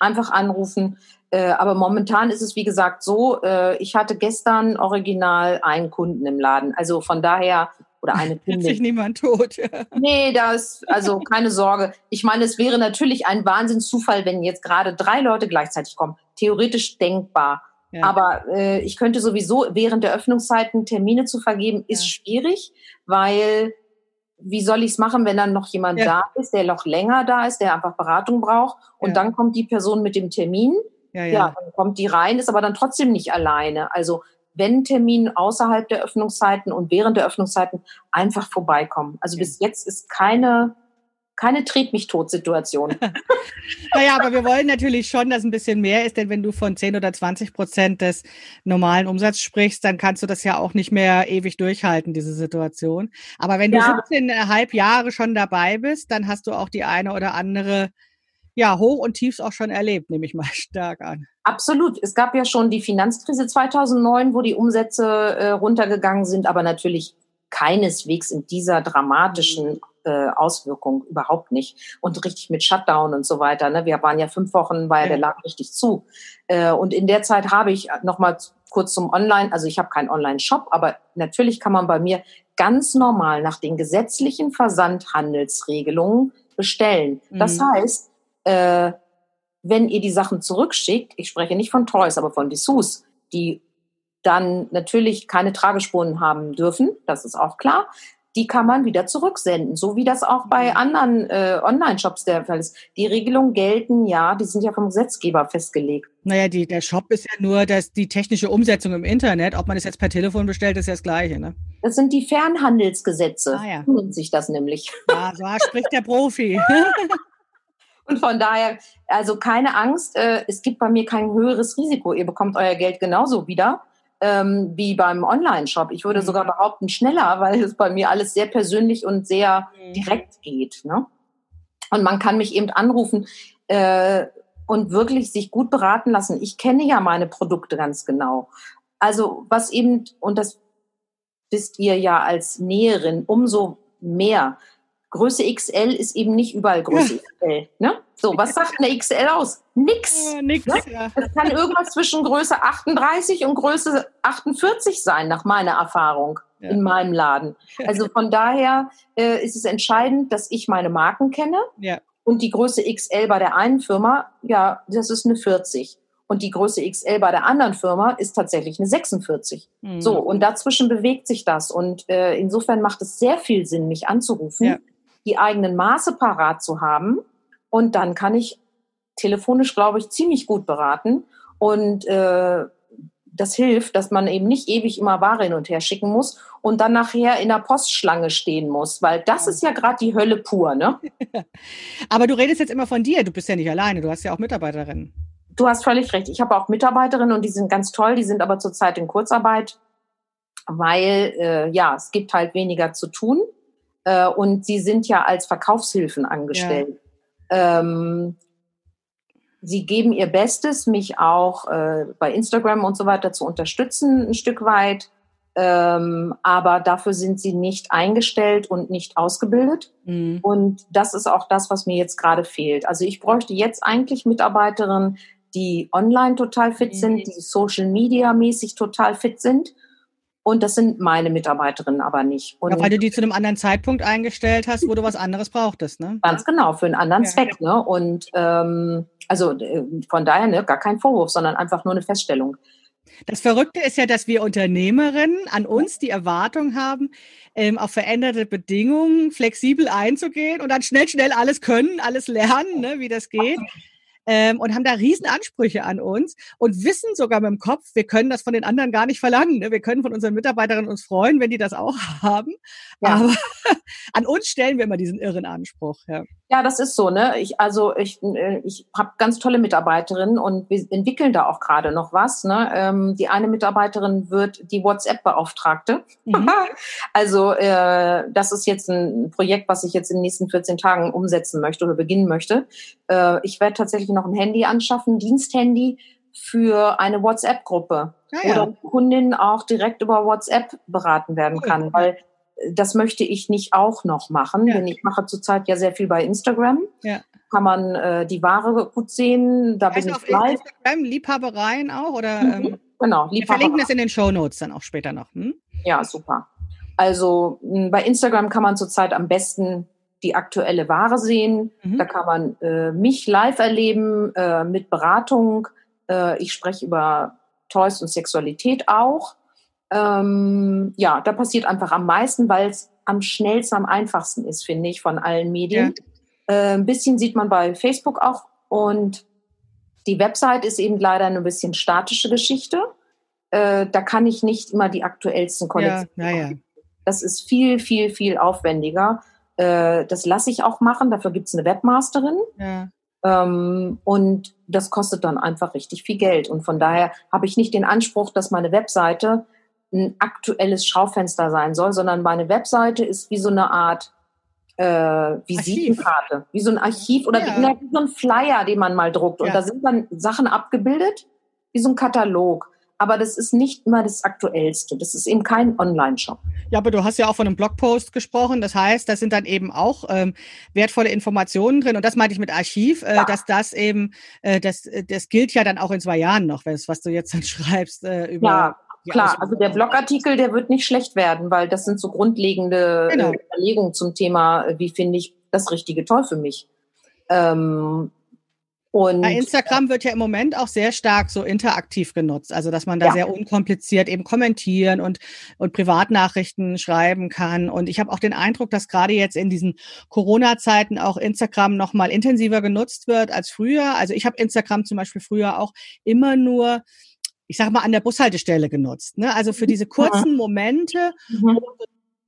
S2: einfach anrufen. Äh, aber momentan ist es, wie gesagt, so, äh, ich hatte gestern original einen Kunden im Laden. Also von daher, oder eine
S1: Kundin. sich niemand tot.
S2: nee, das, also keine Sorge. Ich meine, es wäre natürlich ein Wahnsinnszufall, wenn jetzt gerade drei Leute gleichzeitig kommen. Theoretisch denkbar. Ja. Aber äh, ich könnte sowieso während der Öffnungszeiten Termine zu vergeben, ist ja. schwierig, weil wie soll ich es machen, wenn dann noch jemand ja. da ist, der noch länger da ist, der einfach Beratung braucht und ja. dann kommt die Person mit dem Termin. Ja, ja. dann kommt die rein, ist aber dann trotzdem nicht alleine. Also wenn Termin außerhalb der Öffnungszeiten und während der Öffnungszeiten einfach vorbeikommen. Also bis jetzt ist keine keine Tret mich tot Situation.
S1: naja, aber wir wollen natürlich schon, dass ein bisschen mehr ist, denn wenn du von 10 oder 20 Prozent des normalen Umsatzes sprichst, dann kannst du das ja auch nicht mehr ewig durchhalten, diese Situation. Aber wenn du ja. 17,5 Jahre schon dabei bist, dann hast du auch die eine oder andere ja, Hoch und Tiefs auch schon erlebt, nehme ich mal stark an.
S2: Absolut. Es gab ja schon die Finanzkrise 2009, wo die Umsätze äh, runtergegangen sind, aber natürlich keineswegs in dieser dramatischen äh, Auswirkung überhaupt nicht. Und richtig mit Shutdown und so weiter. Ne? Wir waren ja fünf Wochen, war ja der Laden richtig zu. Äh, und in der Zeit habe ich nochmal kurz zum Online, also ich habe keinen Online-Shop, aber natürlich kann man bei mir ganz normal nach den gesetzlichen Versandhandelsregelungen bestellen. Mhm. Das heißt, äh, wenn ihr die Sachen zurückschickt, ich spreche nicht von Toys, aber von Dessous, die dann natürlich keine Tragespuren haben dürfen, das ist auch klar die kann man wieder zurücksenden, so wie das auch bei mhm. anderen äh, Online-Shops der Fall ist. Die Regelungen gelten ja, die sind ja vom Gesetzgeber festgelegt.
S1: Naja, die, der Shop ist ja nur das, die technische Umsetzung im Internet. Ob man es jetzt per Telefon bestellt, ist ja das Gleiche. Ne?
S2: Das sind die Fernhandelsgesetze, ah, ja. nennt sich das nämlich.
S1: Ja, so spricht der Profi.
S2: Und von daher, also keine Angst, äh, es gibt bei mir kein höheres Risiko. Ihr bekommt euer Geld genauso wieder ähm, wie beim Online-Shop. Ich würde mhm. sogar behaupten, schneller, weil es bei mir alles sehr persönlich und sehr mhm. direkt geht. Ne? Und man kann mich eben anrufen äh, und wirklich sich gut beraten lassen. Ich kenne ja meine Produkte ganz genau. Also was eben, und das wisst ihr ja als Näherin, umso mehr. Größe XL ist eben nicht überall Größe ja. XL. Ne? So, was sagt eine XL aus? Nix. Ja, nix ne? ja. Es kann irgendwas zwischen Größe 38 und Größe 48 sein, nach meiner Erfahrung ja. in meinem Laden. Also von daher äh, ist es entscheidend, dass ich meine Marken kenne. Ja. Und die Größe XL bei der einen Firma, ja, das ist eine 40. Und die Größe XL bei der anderen Firma ist tatsächlich eine 46. Mhm. So, und dazwischen bewegt sich das. Und äh, insofern macht es sehr viel Sinn, mich anzurufen, die eigenen Maße parat zu haben und dann kann ich telefonisch, glaube ich, ziemlich gut beraten. Und äh, das hilft, dass man eben nicht ewig immer Ware hin und her schicken muss und dann nachher in der Postschlange stehen muss, weil das ist ja gerade die Hölle pur, ne?
S1: Aber du redest jetzt immer von dir, du bist ja nicht alleine, du hast ja auch Mitarbeiterinnen.
S2: Du hast völlig recht. Ich habe auch Mitarbeiterinnen und die sind ganz toll, die sind aber zurzeit in Kurzarbeit, weil äh, ja, es gibt halt weniger zu tun äh, und sie sind ja als Verkaufshilfen angestellt. Ja. Ähm, sie geben ihr Bestes, mich auch äh, bei Instagram und so weiter zu unterstützen, ein Stück weit. Ähm, aber dafür sind sie nicht eingestellt und nicht ausgebildet. Mhm. Und das ist auch das, was mir jetzt gerade fehlt. Also ich bräuchte jetzt eigentlich Mitarbeiterinnen, die online total fit mhm. sind, die social media mäßig total fit sind und das sind meine Mitarbeiterinnen aber nicht.
S1: Und ja, weil du die zu einem anderen Zeitpunkt eingestellt hast, wo du was anderes brauchtest, ne?
S2: Ganz genau, für einen anderen ja. Zweck, ne? Und ähm, also äh, von daher ne, gar kein Vorwurf, sondern einfach nur eine Feststellung.
S1: Das Verrückte ist ja, dass wir Unternehmerinnen an uns die Erwartung haben, ähm, auf veränderte Bedingungen flexibel einzugehen und dann schnell, schnell alles können, alles lernen, ne, wie das geht ähm, und haben da riesen Ansprüche an uns und wissen sogar mit dem Kopf, wir können das von den anderen gar nicht verlangen. Ne? Wir können von unseren Mitarbeiterinnen uns freuen, wenn die das auch haben. Ja. Aber an uns stellen wir immer diesen irren Anspruch. Ja.
S2: Ja, das ist so, ne? Ich, also ich, äh, ich habe ganz tolle Mitarbeiterinnen und wir entwickeln da auch gerade noch was. Ne? Ähm, die eine Mitarbeiterin wird die WhatsApp-Beauftragte. Mhm. also äh, das ist jetzt ein Projekt, was ich jetzt in den nächsten 14 Tagen umsetzen möchte oder beginnen möchte. Äh, ich werde tatsächlich noch ein Handy anschaffen, Diensthandy für eine WhatsApp-Gruppe, ah, ja. die Kundin auch direkt über WhatsApp beraten werden cool. kann, weil das möchte ich nicht auch noch machen, ja. denn ich mache zurzeit ja sehr viel bei Instagram. Ja. Kann man äh, die Ware gut sehen, da bin ich live.
S1: Instagram Liebhabereien auch oder? Mhm. Ähm, genau, Wir verlinken das in den Show Notes dann auch später noch. Hm?
S2: Ja, super. Also bei Instagram kann man zurzeit am besten die aktuelle Ware sehen. Mhm. Da kann man äh, mich live erleben äh, mit Beratung. Äh, ich spreche über Toys und Sexualität auch. Ähm, ja, da passiert einfach am meisten, weil es am schnellsten, am einfachsten ist, finde ich, von allen Medien. Ja. Äh, ein bisschen sieht man bei Facebook auch und die Website ist eben leider eine bisschen statische Geschichte. Äh, da kann ich nicht immer die aktuellsten Kollektionen. Ja, ja, das ist viel, viel, viel aufwendiger. Äh, das lasse ich auch machen. Dafür gibt es eine Webmasterin. Ja. Ähm, und das kostet dann einfach richtig viel Geld. Und von daher habe ich nicht den Anspruch, dass meine Webseite ein aktuelles Schaufenster sein soll, sondern meine Webseite ist wie so eine Art äh, Visitenkarte, Archiv. wie so ein Archiv oder ja. wie, wie, so ein Flyer, den man mal druckt. Und ja. da sind dann Sachen abgebildet, wie so ein Katalog. Aber das ist nicht immer das Aktuellste. Das ist eben kein Online-Shop.
S1: Ja, aber du hast ja auch von einem Blogpost gesprochen. Das heißt, da sind dann eben auch ähm, wertvolle Informationen drin. Und das meinte ich mit Archiv, äh, ja. dass das eben, äh, das, das gilt ja dann auch in zwei Jahren noch, was du jetzt dann schreibst äh, über. Ja
S2: Klar, also der Blogartikel, der wird nicht schlecht werden, weil das sind so grundlegende genau. Äh, Überlegungen zum Thema, äh, wie finde ich das richtige Toll für mich. Ähm,
S1: und Bei Instagram wird ja im Moment auch sehr stark so interaktiv genutzt, also dass man da ja. sehr unkompliziert eben kommentieren und, und Privatnachrichten schreiben kann. Und ich habe auch den Eindruck, dass gerade jetzt in diesen Corona-Zeiten auch Instagram noch mal intensiver genutzt wird als früher. Also ich habe Instagram zum Beispiel früher auch immer nur ich sag mal, an der Bushaltestelle genutzt. Ne? Also für diese kurzen Momente, mhm. wo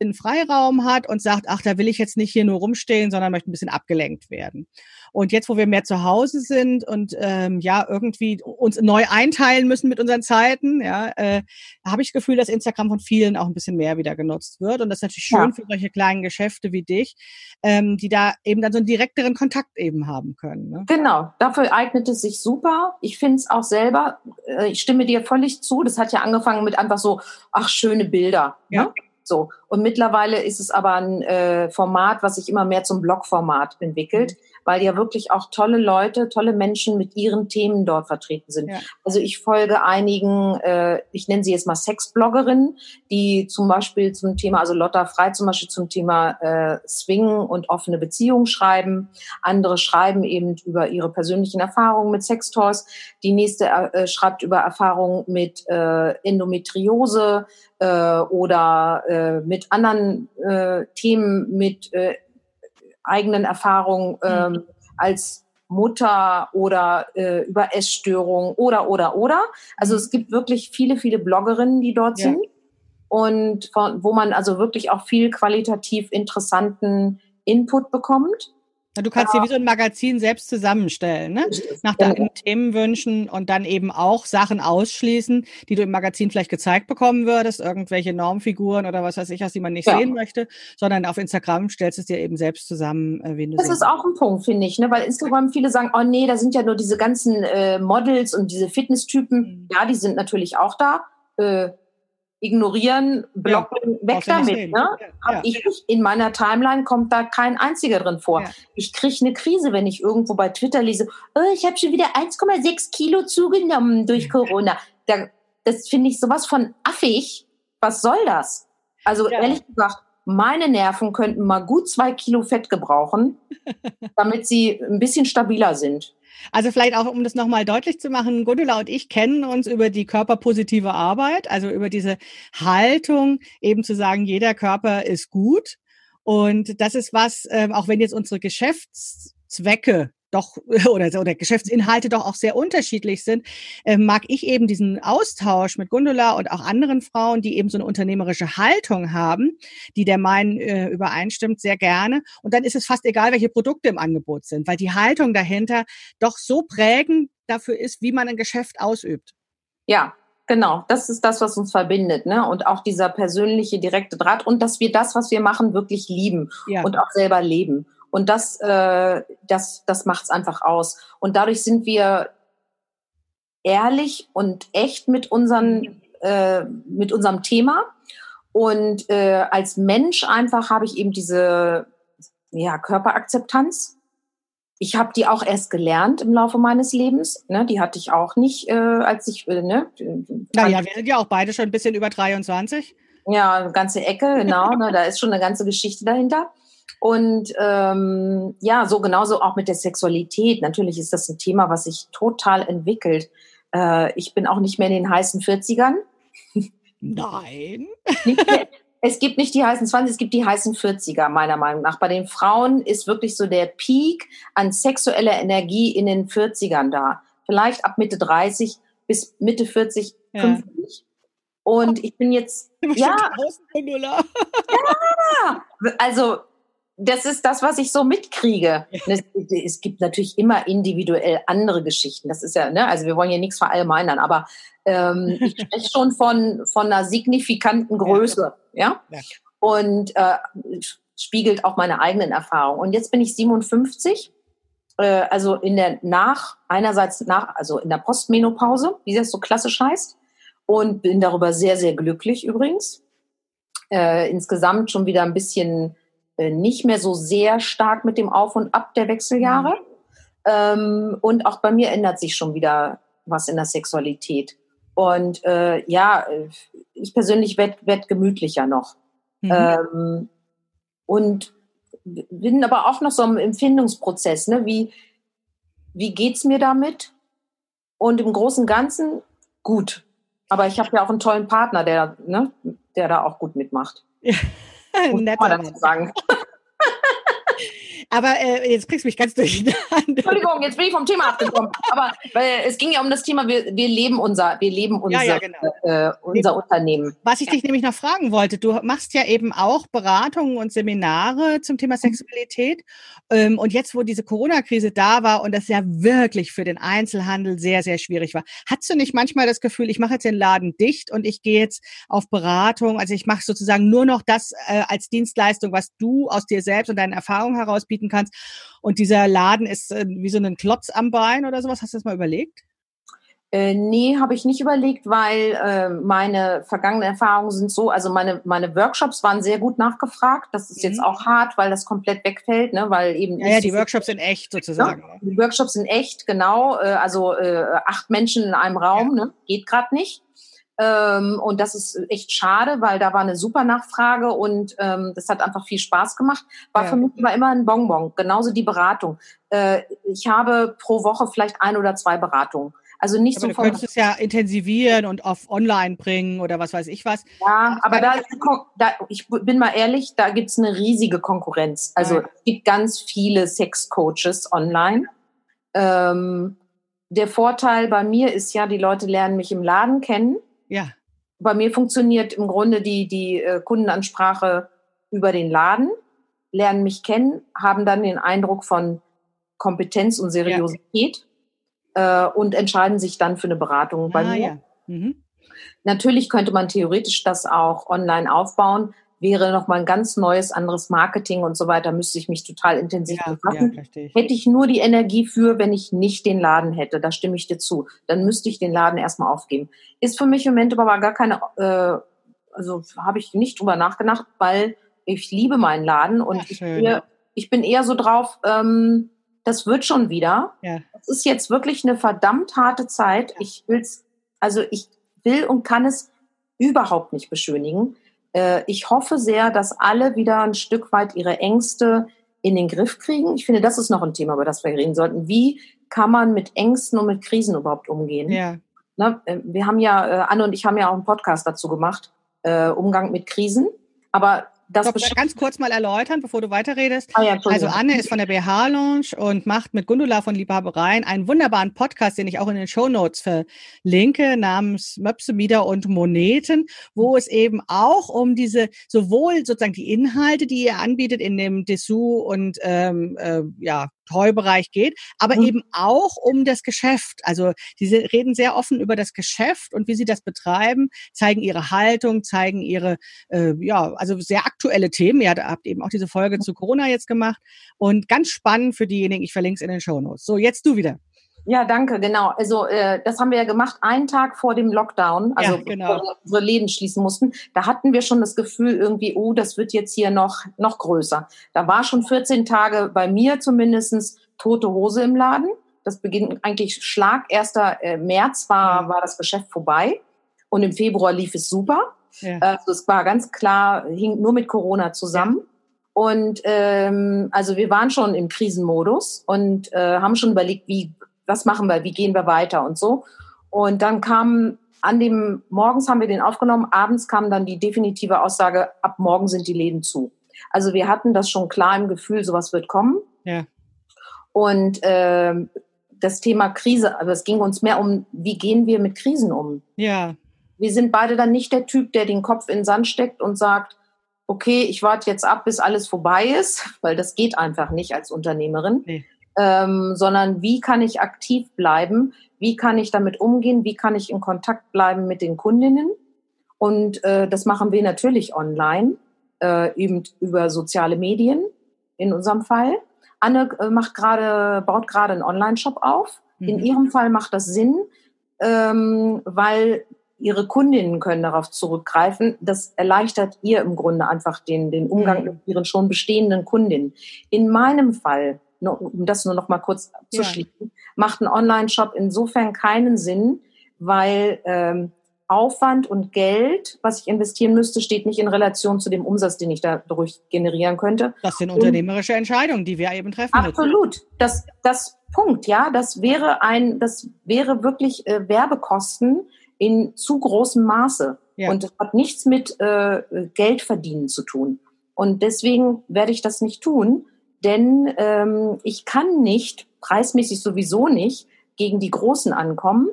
S1: einen Freiraum hat und sagt, ach, da will ich jetzt nicht hier nur rumstehen, sondern möchte ein bisschen abgelenkt werden. Und jetzt, wo wir mehr zu Hause sind und ähm, ja irgendwie uns neu einteilen müssen mit unseren Zeiten, ja, äh, habe ich das Gefühl, dass Instagram von vielen auch ein bisschen mehr wieder genutzt wird. Und das ist natürlich schön ja. für solche kleinen Geschäfte wie dich, ähm, die da eben dann so einen direkteren Kontakt eben haben können. Ne?
S2: Genau, dafür eignet es sich super. Ich finde es auch selber, äh, ich stimme dir völlig zu. Das hat ja angefangen mit einfach so, ach, schöne Bilder. Ja. Ne? So. Und mittlerweile ist es aber ein äh, Format, was sich immer mehr zum Blogformat entwickelt, mhm. Weil ja wirklich auch tolle Leute, tolle Menschen mit ihren Themen dort vertreten sind. Ja. Also ich folge einigen, äh, ich nenne sie jetzt mal Sexbloggerinnen, die zum Beispiel zum Thema, also Lotta Frei zum Beispiel zum Thema äh, Swing und offene Beziehungen schreiben. Andere schreiben eben über ihre persönlichen Erfahrungen mit Sextoys. Die nächste äh, schreibt über Erfahrungen mit äh, Endometriose äh, oder äh, mit anderen äh, Themen, mit äh, eigenen Erfahrungen mhm. als Mutter oder äh, über Essstörungen oder oder oder. Also es gibt wirklich viele, viele Bloggerinnen, die dort ja. sind und von, wo man also wirklich auch viel qualitativ interessanten Input bekommt.
S1: Du kannst dir wie so ein Magazin selbst zusammenstellen, ne? nach deinen genau. Themenwünschen und dann eben auch Sachen ausschließen, die du im Magazin vielleicht gezeigt bekommen würdest, irgendwelche Normfiguren oder was weiß ich, was die man nicht ja. sehen möchte, sondern auf Instagram stellst du es dir eben selbst zusammen,
S2: äh, wen du Das ist auch ein Punkt, finde ich, ne? weil Instagram viele sagen, oh nee, da sind ja nur diese ganzen äh, Models und diese Fitnesstypen. Mhm. Ja, die sind natürlich auch da. Äh, ignorieren, blocken, ja, weg damit. Ne? Ja, ja. Ich, in meiner Timeline kommt da kein einziger drin vor. Ich kriege eine Krise, wenn ich irgendwo bei Twitter lese, oh, ich habe schon wieder 1,6 Kilo zugenommen durch Corona. Da, das finde ich sowas von affig. Was soll das? Also ehrlich gesagt, meine Nerven könnten mal gut zwei Kilo Fett gebrauchen, damit sie ein bisschen stabiler sind.
S1: Also vielleicht auch, um das nochmal deutlich zu machen, Gundula und ich kennen uns über die körperpositive Arbeit, also über diese Haltung, eben zu sagen, jeder Körper ist gut. Und das ist was, ähm, auch wenn jetzt unsere Geschäftszwecke doch oder, oder Geschäftsinhalte doch auch sehr unterschiedlich sind, äh, mag ich eben diesen Austausch mit Gundula und auch anderen Frauen, die eben so eine unternehmerische Haltung haben, die der meinen äh, übereinstimmt, sehr gerne. Und dann ist es fast egal, welche Produkte im Angebot sind, weil die Haltung dahinter doch so prägend dafür ist, wie man ein Geschäft ausübt.
S2: Ja, Genau, das ist das, was uns verbindet, ne? Und auch dieser persönliche direkte Draht und dass wir das, was wir machen, wirklich lieben ja. und auch selber leben. Und das, äh, das, das macht es einfach aus. Und dadurch sind wir ehrlich und echt mit, unseren, äh, mit unserem Thema. Und äh, als Mensch einfach habe ich eben diese ja, Körperakzeptanz. Ich habe die auch erst gelernt im Laufe meines Lebens. Ne? Die hatte ich auch nicht, äh, als ich. Äh, ne?
S1: Naja, wir sind ja auch beide schon ein bisschen über 23.
S2: Ja, eine ganze Ecke, genau. ne? Da ist schon eine ganze Geschichte dahinter. Und ähm, ja, so genauso auch mit der Sexualität. Natürlich ist das ein Thema, was sich total entwickelt. Äh, ich bin auch nicht mehr in den heißen 40ern.
S1: Nein.
S2: es gibt nicht die heißen 20, es gibt die heißen 40er, meiner Meinung nach. Bei den Frauen ist wirklich so der Peak an sexueller Energie in den 40ern da. Vielleicht ab Mitte 30 bis Mitte 40, ja. 50. Und ich bin jetzt. Ja, ja, also das ist das, was ich so mitkriege. Es, es, gibt natürlich immer individuell andere Geschichten. Das ist ja, ne, also wir wollen hier nichts verallgemeinern, aber ähm, ich spreche schon von, von einer signifikanten Größe, ja. ja? Und äh, spiegelt auch meine eigenen Erfahrungen. Und jetzt bin ich 57, äh, also in der nach, einerseits nach, also in der Postmenopause, wie das so klassisch heißt, und bin darüber sehr, sehr glücklich übrigens. Äh, insgesamt schon wieder ein bisschen nicht mehr so sehr stark mit dem Auf und Ab der Wechseljahre. Mhm. Ähm, und auch bei mir ändert sich schon wieder was in der Sexualität. Und äh, ja, äh, ich persönlich werde werd gemütlicher noch. Mhm. Ähm, und bin aber auch noch so im Empfindungsprozess. Ne? Wie, wie geht's mir damit? Und im Großen und Ganzen gut. Aber ich habe ja auch einen tollen Partner, der, ne, der da auch gut mitmacht. Ja.
S1: Netter sagen. Aber äh, jetzt kriegst du mich ganz durcheinander.
S2: Entschuldigung, jetzt bin ich vom Thema abgekommen. Aber weil es ging ja um das Thema, wir, wir leben unser, wir leben unser, ja, ja, genau. äh, unser Unternehmen.
S1: Was ich dich nämlich noch fragen wollte, du machst ja eben auch Beratungen und Seminare zum Thema Sexualität. Ähm, und jetzt, wo diese Corona-Krise da war und das ja wirklich für den Einzelhandel sehr, sehr schwierig war, hast du nicht manchmal das Gefühl, ich mache jetzt den Laden dicht und ich gehe jetzt auf Beratung, also ich mache sozusagen nur noch das äh, als Dienstleistung, was du aus dir selbst und deinen Erfahrungen heraus bietest, bieten kannst. Und dieser Laden ist äh, wie so ein Klotz am Bein oder sowas. Hast du das mal überlegt?
S2: Äh, nee, habe ich nicht überlegt, weil äh, meine vergangenen Erfahrungen sind so, also meine, meine Workshops waren sehr gut nachgefragt. Das ist mhm. jetzt auch hart, weil das komplett wegfällt, ne? weil eben.
S1: Ja, ja die Workshops sind echt sozusagen. Ja,
S2: die Workshops sind echt, genau. Äh, also äh, acht Menschen in einem Raum, ja. ne? geht gerade nicht. Ähm, und das ist echt schade, weil da war eine super Nachfrage und ähm, das hat einfach viel Spaß gemacht. War ja. für mich aber immer ein Bonbon, genauso die Beratung. Äh, ich habe pro Woche vielleicht ein oder zwei Beratungen. Also nicht
S1: aber
S2: so
S1: du könntest es ja intensivieren und auf online bringen oder was weiß ich was.
S2: Ja, aber da, da ich bin mal ehrlich, da gibt's eine riesige Konkurrenz. Also ja. es gibt ganz viele Sex-Coaches online. Ähm, der Vorteil bei mir ist ja, die Leute lernen mich im Laden kennen
S1: ja.
S2: Bei mir funktioniert im Grunde die, die äh, Kundenansprache über den Laden. lernen mich kennen, haben dann den Eindruck von Kompetenz und Seriosität ja. äh, und entscheiden sich dann für eine Beratung bei ah, mir. Ja. Mhm. Natürlich könnte man theoretisch das auch online aufbauen, wäre nochmal ein ganz neues, anderes Marketing und so weiter, müsste ich mich total intensiv ja, befassen. Ja, hätte ich nur die Energie für, wenn ich nicht den Laden hätte, da stimme ich dir zu, dann müsste ich den Laden erstmal aufgeben. Ist für mich im Moment aber gar keine, äh, also habe ich nicht drüber nachgedacht, weil ich liebe meinen Laden und Ach, ich, bin, ich, bin eher so drauf, ähm, das wird schon wieder. Ja. Es ist jetzt wirklich eine verdammt harte Zeit. Ich will's, also ich will und kann es überhaupt nicht beschönigen. Äh, ich hoffe sehr, dass alle wieder ein Stück weit ihre Ängste in den Griff kriegen. Ich finde, das ist noch ein Thema, über das wir reden sollten. Wie kann man mit Ängsten und mit Krisen überhaupt umgehen? Ja. Na, äh, wir haben ja, äh, Anne und ich haben ja auch einen Podcast dazu gemacht, Umgang mit Krisen. Aber das
S1: Doch, ganz kurz mal erläutern, bevor du weiterredest. Ah, ja, also Anne ist von der BH Lounge und macht mit Gundula von Liebhabereien einen wunderbaren Podcast, den ich auch in den Show Notes verlinke, namens Möpse, Mieder und Moneten, wo es eben auch um diese, sowohl sozusagen die Inhalte, die ihr anbietet in dem Dessous und ähm, äh, ja, Treubereich geht, aber mhm. eben auch um das Geschäft. Also diese reden sehr offen über das Geschäft und wie sie das betreiben, zeigen ihre Haltung, zeigen ihre, äh, ja, also sehr aktuelle Themen. Ihr habt eben auch diese Folge zu Corona jetzt gemacht und ganz spannend für diejenigen, ich verlinke es in den Show Notes. So, jetzt du wieder.
S2: Ja, danke, genau. Also äh, das haben wir ja gemacht einen Tag vor dem Lockdown, also ja, genau. bevor wir unsere Läden schließen mussten. Da hatten wir schon das Gefühl irgendwie, oh, das wird jetzt hier noch, noch größer. Da war schon 14 Tage bei mir zumindestens tote Hose im Laden. Das beginnt eigentlich Schlag. 1. Äh, März war, war das Geschäft vorbei und im Februar lief es super. Ja. Also es war ganz klar, hing nur mit Corona zusammen. Ja. Und ähm, also wir waren schon im Krisenmodus und äh, haben schon überlegt, wie was machen wir, wie gehen wir weiter und so. Und dann kam an dem, morgens haben wir den aufgenommen, abends kam dann die definitive Aussage, ab morgen sind die Läden zu. Also wir hatten das schon klar im Gefühl, sowas wird kommen. Ja. Und äh, das Thema Krise, aber es ging uns mehr um, wie gehen wir mit Krisen um? Ja. Wir sind beide dann nicht der Typ, der den Kopf in den Sand steckt und sagt, okay, ich warte jetzt ab, bis alles vorbei ist, weil das geht einfach nicht als Unternehmerin. Nee ähm, sondern wie kann ich aktiv bleiben, wie kann ich damit umgehen, wie kann ich in Kontakt bleiben mit den Kundinnen. Und äh, das machen wir natürlich online, äh, eben über soziale Medien in unserem Fall. Anne äh, macht gerade, baut gerade einen Online-Shop auf. Mhm. In ihrem Fall macht das Sinn, ähm, weil ihre Kundinnen können darauf zurückgreifen. Das erleichtert ihr im Grunde einfach den, den Umgang mhm. mit ihren schon bestehenden Kundinnen. In meinem Fall um das nur noch mal kurz zu ja. schließen, macht ein Online-Shop insofern keinen Sinn, weil ähm, Aufwand und Geld, was ich investieren müsste, steht nicht in Relation zu dem Umsatz, den ich dadurch generieren könnte.
S1: Das sind unternehmerische und, Entscheidungen, die wir eben treffen.
S2: Absolut. Das, das Punkt, ja, das wäre ein, das wäre wirklich äh, Werbekosten in zu großem Maße. Ja. Und das hat nichts mit äh, Geld verdienen zu tun. Und deswegen werde ich das nicht tun denn ähm, ich kann nicht, preismäßig sowieso nicht, gegen die Großen ankommen,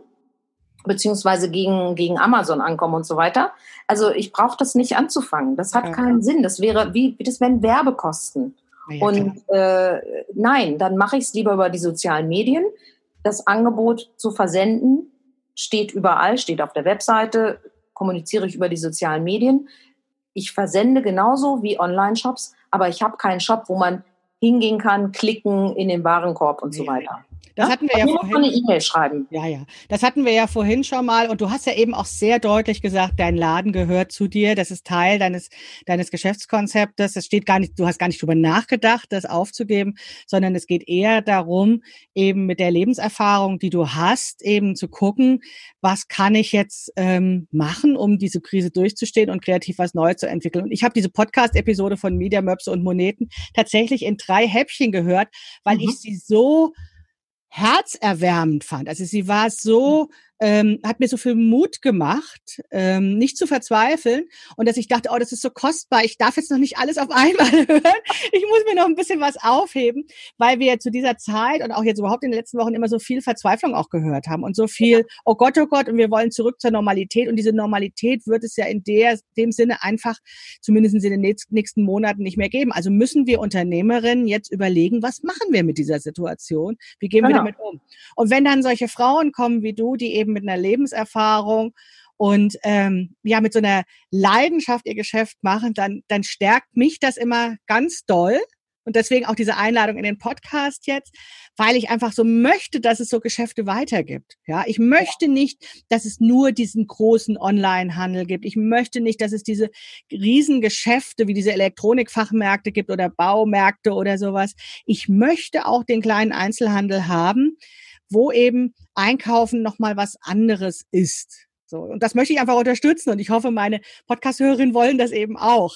S2: beziehungsweise gegen, gegen Amazon ankommen und so weiter. Also ich brauche das nicht anzufangen. Das hat ja. keinen Sinn. Das wäre wie, das wären Werbekosten. Ja, und äh, nein, dann mache ich es lieber über die sozialen Medien. Das Angebot zu versenden steht überall, steht auf der Webseite, kommuniziere ich über die sozialen Medien. Ich versende genauso wie Online-Shops, aber ich habe keinen Shop, wo man hingehen kann, klicken in den Warenkorb und so weiter.
S1: Das ja? hatten wir ja vorhin.
S2: eine E-Mail schreiben.
S1: Ja, ja. Das hatten wir ja vorhin schon mal. Und du hast ja eben auch sehr deutlich gesagt, dein Laden gehört zu dir. Das ist Teil deines, deines Geschäftskonzeptes. Es steht gar nicht, du hast gar nicht drüber nachgedacht, das aufzugeben, sondern es geht eher darum, eben mit der Lebenserfahrung, die du hast, eben zu gucken, was kann ich jetzt ähm, machen, um diese Krise durchzustehen und kreativ was Neues zu entwickeln. Und ich habe diese Podcast-Episode von Media Möpse und Moneten tatsächlich in drei Häppchen gehört, weil mhm. ich sie so herzerwärmend fand. Also sie war so ähm, hat mir so viel Mut gemacht, ähm, nicht zu verzweifeln und dass ich dachte, oh, das ist so kostbar, ich darf jetzt noch nicht alles auf einmal hören, ich muss mir noch ein bisschen was aufheben, weil wir zu dieser Zeit und auch jetzt überhaupt in den letzten Wochen immer so viel Verzweiflung auch gehört haben und so viel, oh Gott, oh Gott, und wir wollen zurück zur Normalität und diese Normalität wird es ja in der, dem Sinne einfach, zumindest in den nächsten Monaten nicht mehr geben. Also müssen wir Unternehmerinnen jetzt überlegen, was machen wir mit dieser Situation? Wie gehen genau. wir damit um? Und wenn dann solche Frauen kommen wie du, die eben mit einer Lebenserfahrung und ähm, ja mit so einer Leidenschaft ihr Geschäft machen, dann dann stärkt mich das immer ganz doll, und deswegen auch diese Einladung in den Podcast jetzt, weil ich einfach so möchte, dass es so Geschäfte weitergibt. Ja, ich möchte nicht, dass es nur diesen großen Online-Handel gibt. Ich möchte nicht, dass es diese Riesengeschäfte wie diese Elektronikfachmärkte gibt oder Baumärkte oder sowas. Ich möchte auch den kleinen Einzelhandel haben, wo eben Einkaufen nochmal was anderes ist. So. Und das möchte ich einfach unterstützen. Und ich hoffe, meine Podcast-Hörerinnen wollen das eben auch.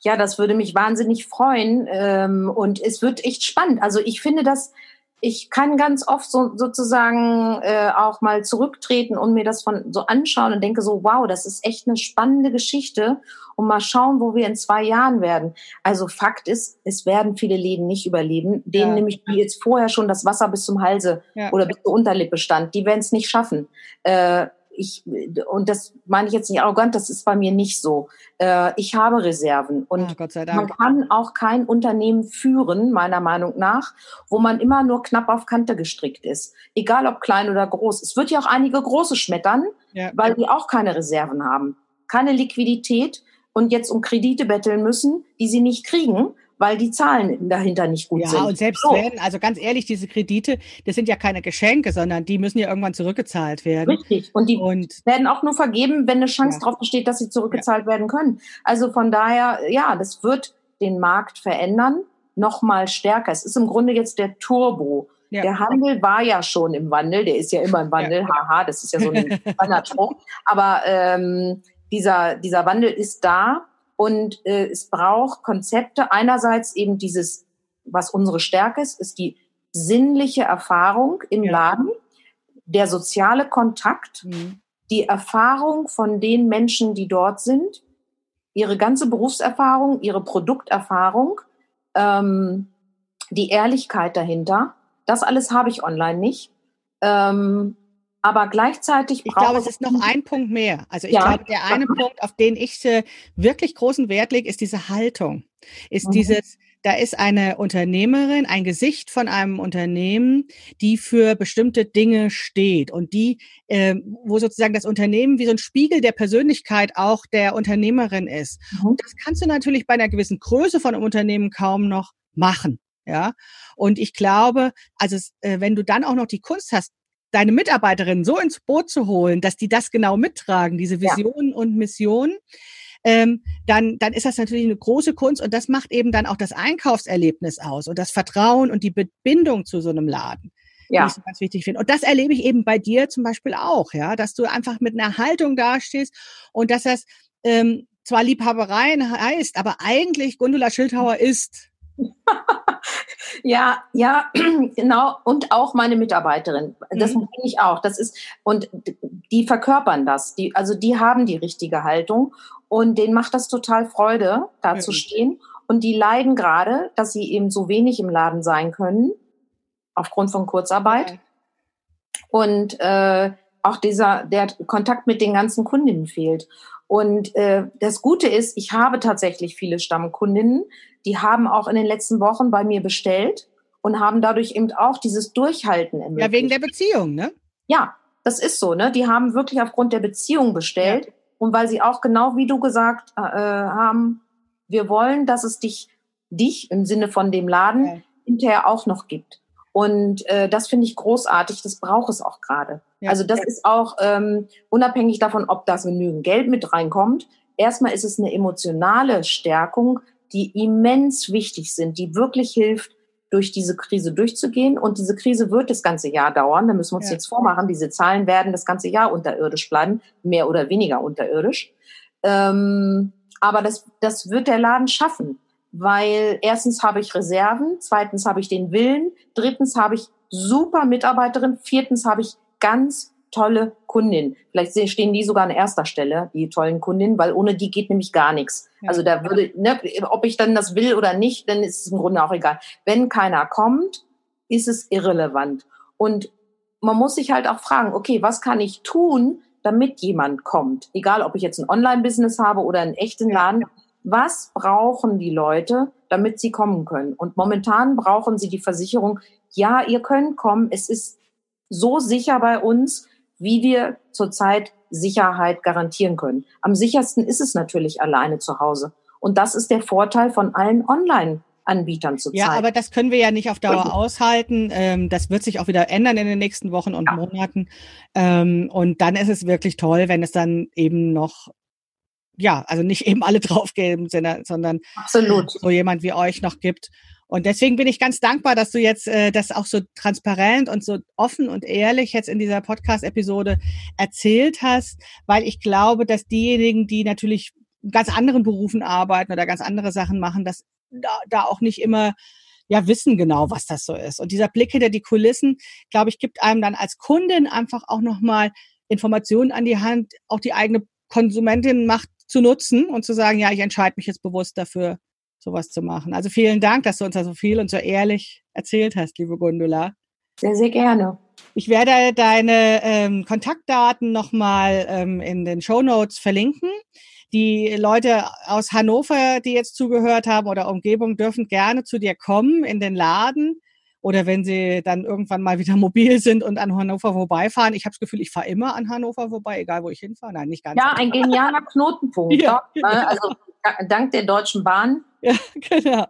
S2: Ja, das würde mich wahnsinnig freuen. Ähm, und es wird echt spannend. Also ich finde das, ich kann ganz oft so, sozusagen äh, auch mal zurücktreten und mir das von so anschauen und denke so, wow, das ist echt eine spannende Geschichte und mal schauen, wo wir in zwei Jahren werden. Also Fakt ist, es werden viele Läden nicht überleben, denen ja. nämlich die jetzt vorher schon das Wasser bis zum Halse ja. oder bis zur Unterlippe stand, die werden es nicht schaffen. Äh, ich, und das meine ich jetzt nicht arrogant, das ist bei mir nicht so. Äh, ich habe Reserven und oh, man kann auch kein Unternehmen führen, meiner Meinung nach, wo man immer nur knapp auf Kante gestrickt ist. Egal ob klein oder groß. Es wird ja auch einige große schmettern, ja. weil die auch keine Reserven haben. Keine Liquidität und jetzt um Kredite betteln müssen, die sie nicht kriegen, weil die Zahlen dahinter nicht gut
S1: ja,
S2: sind.
S1: Ja, und selbst so. wenn, also ganz ehrlich, diese Kredite, das sind ja keine Geschenke, sondern die müssen ja irgendwann zurückgezahlt werden.
S2: Richtig. Und die und, werden auch nur vergeben, wenn eine Chance ja. darauf besteht, dass sie zurückgezahlt ja. werden können. Also von daher, ja, das wird den Markt verändern, noch mal stärker. Es ist im Grunde jetzt der Turbo. Ja. Der Handel war ja schon im Wandel, der ist ja immer im Wandel, haha, das ist ja so ein Standardspruch. Aber ähm, dieser, dieser Wandel ist da und äh, es braucht Konzepte. Einerseits eben dieses, was unsere Stärke ist, ist die sinnliche Erfahrung im ja. Laden, der soziale Kontakt, mhm. die Erfahrung von den Menschen, die dort sind, ihre ganze Berufserfahrung, ihre Produkterfahrung, ähm, die Ehrlichkeit dahinter. Das alles habe ich online nicht. Ähm, aber gleichzeitig
S1: Ich glaube, es ist noch ein Punkt mehr. Also ich ja. glaube, der eine Punkt, auf den ich äh, wirklich großen Wert lege, ist diese Haltung. Ist mhm. dieses, da ist eine Unternehmerin, ein Gesicht von einem Unternehmen, die für bestimmte Dinge steht und die, äh, wo sozusagen das Unternehmen wie so ein Spiegel der Persönlichkeit auch der Unternehmerin ist. Mhm. Und das kannst du natürlich bei einer gewissen Größe von einem Unternehmen kaum noch machen. Ja, und ich glaube, also äh, wenn du dann auch noch die Kunst hast, deine Mitarbeiterinnen so ins Boot zu holen, dass die das genau mittragen, diese Visionen ja. und Missionen, ähm, dann, dann ist das natürlich eine große Kunst und das macht eben dann auch das Einkaufserlebnis aus und das Vertrauen und die Bindung zu so einem Laden. Ja. Die ich so ganz wichtig finde. Und das erlebe ich eben bei dir zum Beispiel auch, ja, dass du einfach mit einer Haltung dastehst und dass das ähm, zwar Liebhabereien heißt, aber eigentlich Gundula Schildhauer ist.
S2: Ja, ja, genau. Und auch meine Mitarbeiterin. Das mhm. ich auch. Das ist, und die verkörpern das. Die, also die haben die richtige Haltung und denen macht das total Freude, da mhm. zu stehen. Und die leiden gerade, dass sie eben so wenig im Laden sein können, aufgrund von Kurzarbeit. Mhm. Und äh, auch dieser, der Kontakt mit den ganzen Kundinnen fehlt. Und äh, das Gute ist, ich habe tatsächlich viele Stammkundinnen, die haben auch in den letzten Wochen bei mir bestellt und haben dadurch eben auch dieses Durchhalten
S1: ermöglicht. Ja, wegen der Beziehung, ne?
S2: Ja, das ist so, ne? Die haben wirklich aufgrund der Beziehung bestellt ja. und weil sie auch genau wie du gesagt äh, haben, wir wollen, dass es dich, dich im Sinne von dem Laden ja. hinterher auch noch gibt. Und äh, das finde ich großartig, das braucht es auch gerade. Ja. Also das ist auch ähm, unabhängig davon, ob da genügend Geld mit reinkommt. Erstmal ist es eine emotionale Stärkung, die immens wichtig sind, die wirklich hilft, durch diese Krise durchzugehen. Und diese Krise wird das ganze Jahr dauern. Da müssen wir uns ja. jetzt vormachen. Diese Zahlen werden das ganze Jahr unterirdisch bleiben, mehr oder weniger unterirdisch. Ähm, aber das, das wird der Laden schaffen weil erstens habe ich Reserven, zweitens habe ich den Willen, drittens habe ich super Mitarbeiterin, viertens habe ich ganz tolle Kundin. Vielleicht stehen die sogar an erster Stelle, die tollen Kundinnen, weil ohne die geht nämlich gar nichts. Ja. Also da würde, ne, ob ich dann das will oder nicht, dann ist es im Grunde auch egal. Wenn keiner kommt, ist es irrelevant. Und man muss sich halt auch fragen, okay, was kann ich tun, damit jemand kommt? Egal, ob ich jetzt ein Online-Business habe oder einen echten Laden. Was brauchen die Leute, damit sie kommen können? Und momentan brauchen sie die Versicherung, ja, ihr könnt kommen. Es ist so sicher bei uns, wie wir zurzeit Sicherheit garantieren können. Am sichersten ist es natürlich alleine zu Hause. Und das ist der Vorteil von allen Online Anbietern zurzeit.
S1: Ja, aber das können wir ja nicht auf Dauer aushalten. Ähm, das wird sich auch wieder ändern in den nächsten Wochen und ja. Monaten. Ähm, und dann ist es wirklich toll, wenn es dann eben noch ja, also nicht eben alle draufgeben, sondern
S2: Absolut.
S1: so jemand wie euch noch gibt. Und deswegen bin ich ganz dankbar, dass du jetzt äh, das auch so transparent und so offen und ehrlich jetzt in dieser Podcast-Episode erzählt hast, weil ich glaube, dass diejenigen, die natürlich ganz anderen Berufen arbeiten oder ganz andere Sachen machen, das da, da auch nicht immer ja wissen genau, was das so ist. Und dieser Blick hinter die Kulissen, glaube ich, gibt einem dann als Kundin einfach auch nochmal Informationen an die Hand, auch die eigene Konsumentin macht zu nutzen und zu sagen, ja, ich entscheide mich jetzt bewusst dafür, sowas zu machen. Also vielen Dank, dass du uns da so viel und so ehrlich erzählt hast, liebe Gundula.
S2: Sehr, sehr gerne.
S1: Ich werde deine ähm, Kontaktdaten nochmal ähm, in den Show Notes verlinken. Die Leute aus Hannover, die jetzt zugehört haben oder Umgebung, dürfen gerne zu dir kommen in den Laden oder wenn sie dann irgendwann mal wieder mobil sind und an Hannover vorbeifahren. Ich habe das Gefühl, ich fahre immer an Hannover vorbei, egal wo ich hinfahre. Nein, nicht ganz.
S2: Ja, ein genialer Knotenpunkt. ja, genau. Also dank der Deutschen Bahn
S1: Ja, genau.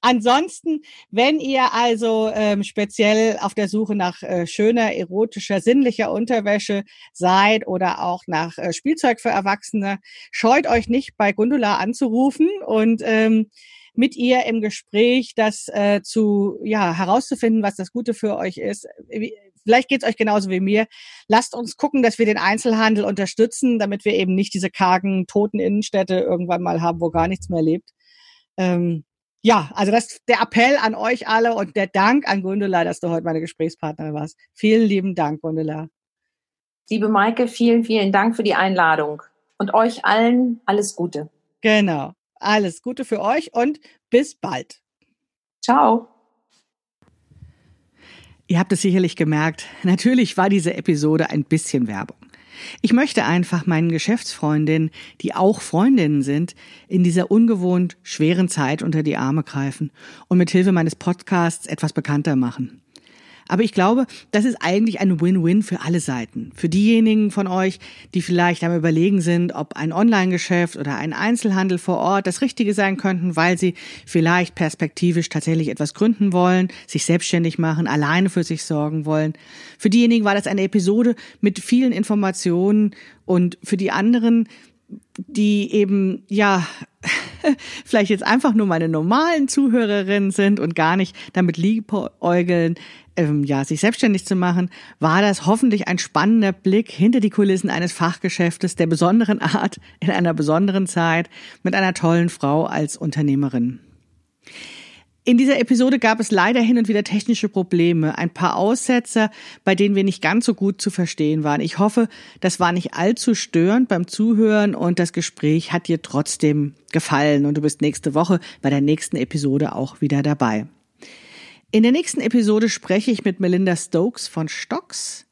S1: Ansonsten, wenn ihr also ähm, speziell auf der Suche nach äh, schöner, erotischer, sinnlicher Unterwäsche seid oder auch nach äh, Spielzeug für Erwachsene, scheut euch nicht bei Gundula anzurufen und ähm, mit ihr im Gespräch das äh, zu ja herauszufinden, was das Gute für euch ist. Vielleicht geht's euch genauso wie mir. Lasst uns gucken, dass wir den Einzelhandel unterstützen, damit wir eben nicht diese kargen, toten Innenstädte irgendwann mal haben, wo gar nichts mehr lebt. Ähm, ja, also das der Appell an euch alle und der Dank an Gundula, dass du heute meine Gesprächspartnerin warst. Vielen lieben Dank, Gundula.
S2: Liebe Maike, vielen, vielen Dank für die Einladung und euch allen alles Gute.
S1: Genau, alles Gute für euch und bis bald.
S2: Ciao.
S1: Ihr habt es sicherlich gemerkt, natürlich war diese Episode ein bisschen Werbung. Ich möchte einfach meinen Geschäftsfreundinnen, die auch Freundinnen sind, in dieser ungewohnt schweren Zeit unter die Arme greifen und mit Hilfe meines Podcasts etwas bekannter machen. Aber ich glaube, das ist eigentlich ein Win-Win für alle Seiten. Für diejenigen von euch, die vielleicht am Überlegen sind, ob ein Online-Geschäft oder ein Einzelhandel vor Ort das Richtige sein könnten, weil sie vielleicht perspektivisch tatsächlich etwas gründen wollen, sich selbstständig machen, alleine für sich sorgen wollen. Für diejenigen war das eine Episode mit vielen Informationen und für die anderen, die eben, ja, vielleicht jetzt einfach nur meine normalen Zuhörerinnen sind und gar nicht damit liebäugeln, ähm, ja, sich selbstständig zu machen, war das hoffentlich ein spannender Blick hinter die Kulissen eines Fachgeschäftes der besonderen Art in einer besonderen Zeit mit einer tollen Frau als Unternehmerin. In dieser Episode gab es leider hin und wieder technische Probleme, ein paar Aussetzer, bei denen wir nicht ganz so gut zu verstehen waren. Ich hoffe, das war nicht allzu störend beim Zuhören und das Gespräch hat dir trotzdem gefallen und du bist nächste Woche bei der nächsten Episode auch wieder dabei. In der nächsten Episode spreche ich mit Melinda Stokes von Stocks.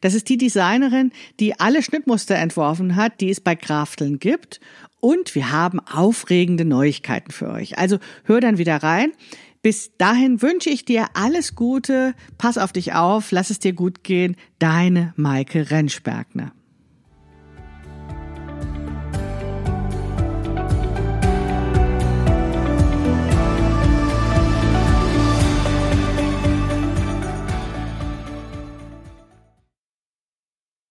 S1: Das ist die Designerin, die alle Schnittmuster entworfen hat, die es bei Krafteln gibt. Und wir haben aufregende Neuigkeiten für euch. Also hör dann wieder rein. Bis dahin wünsche ich dir alles Gute. Pass auf dich auf. Lass es dir gut gehen. Deine Maike Rentschbergner.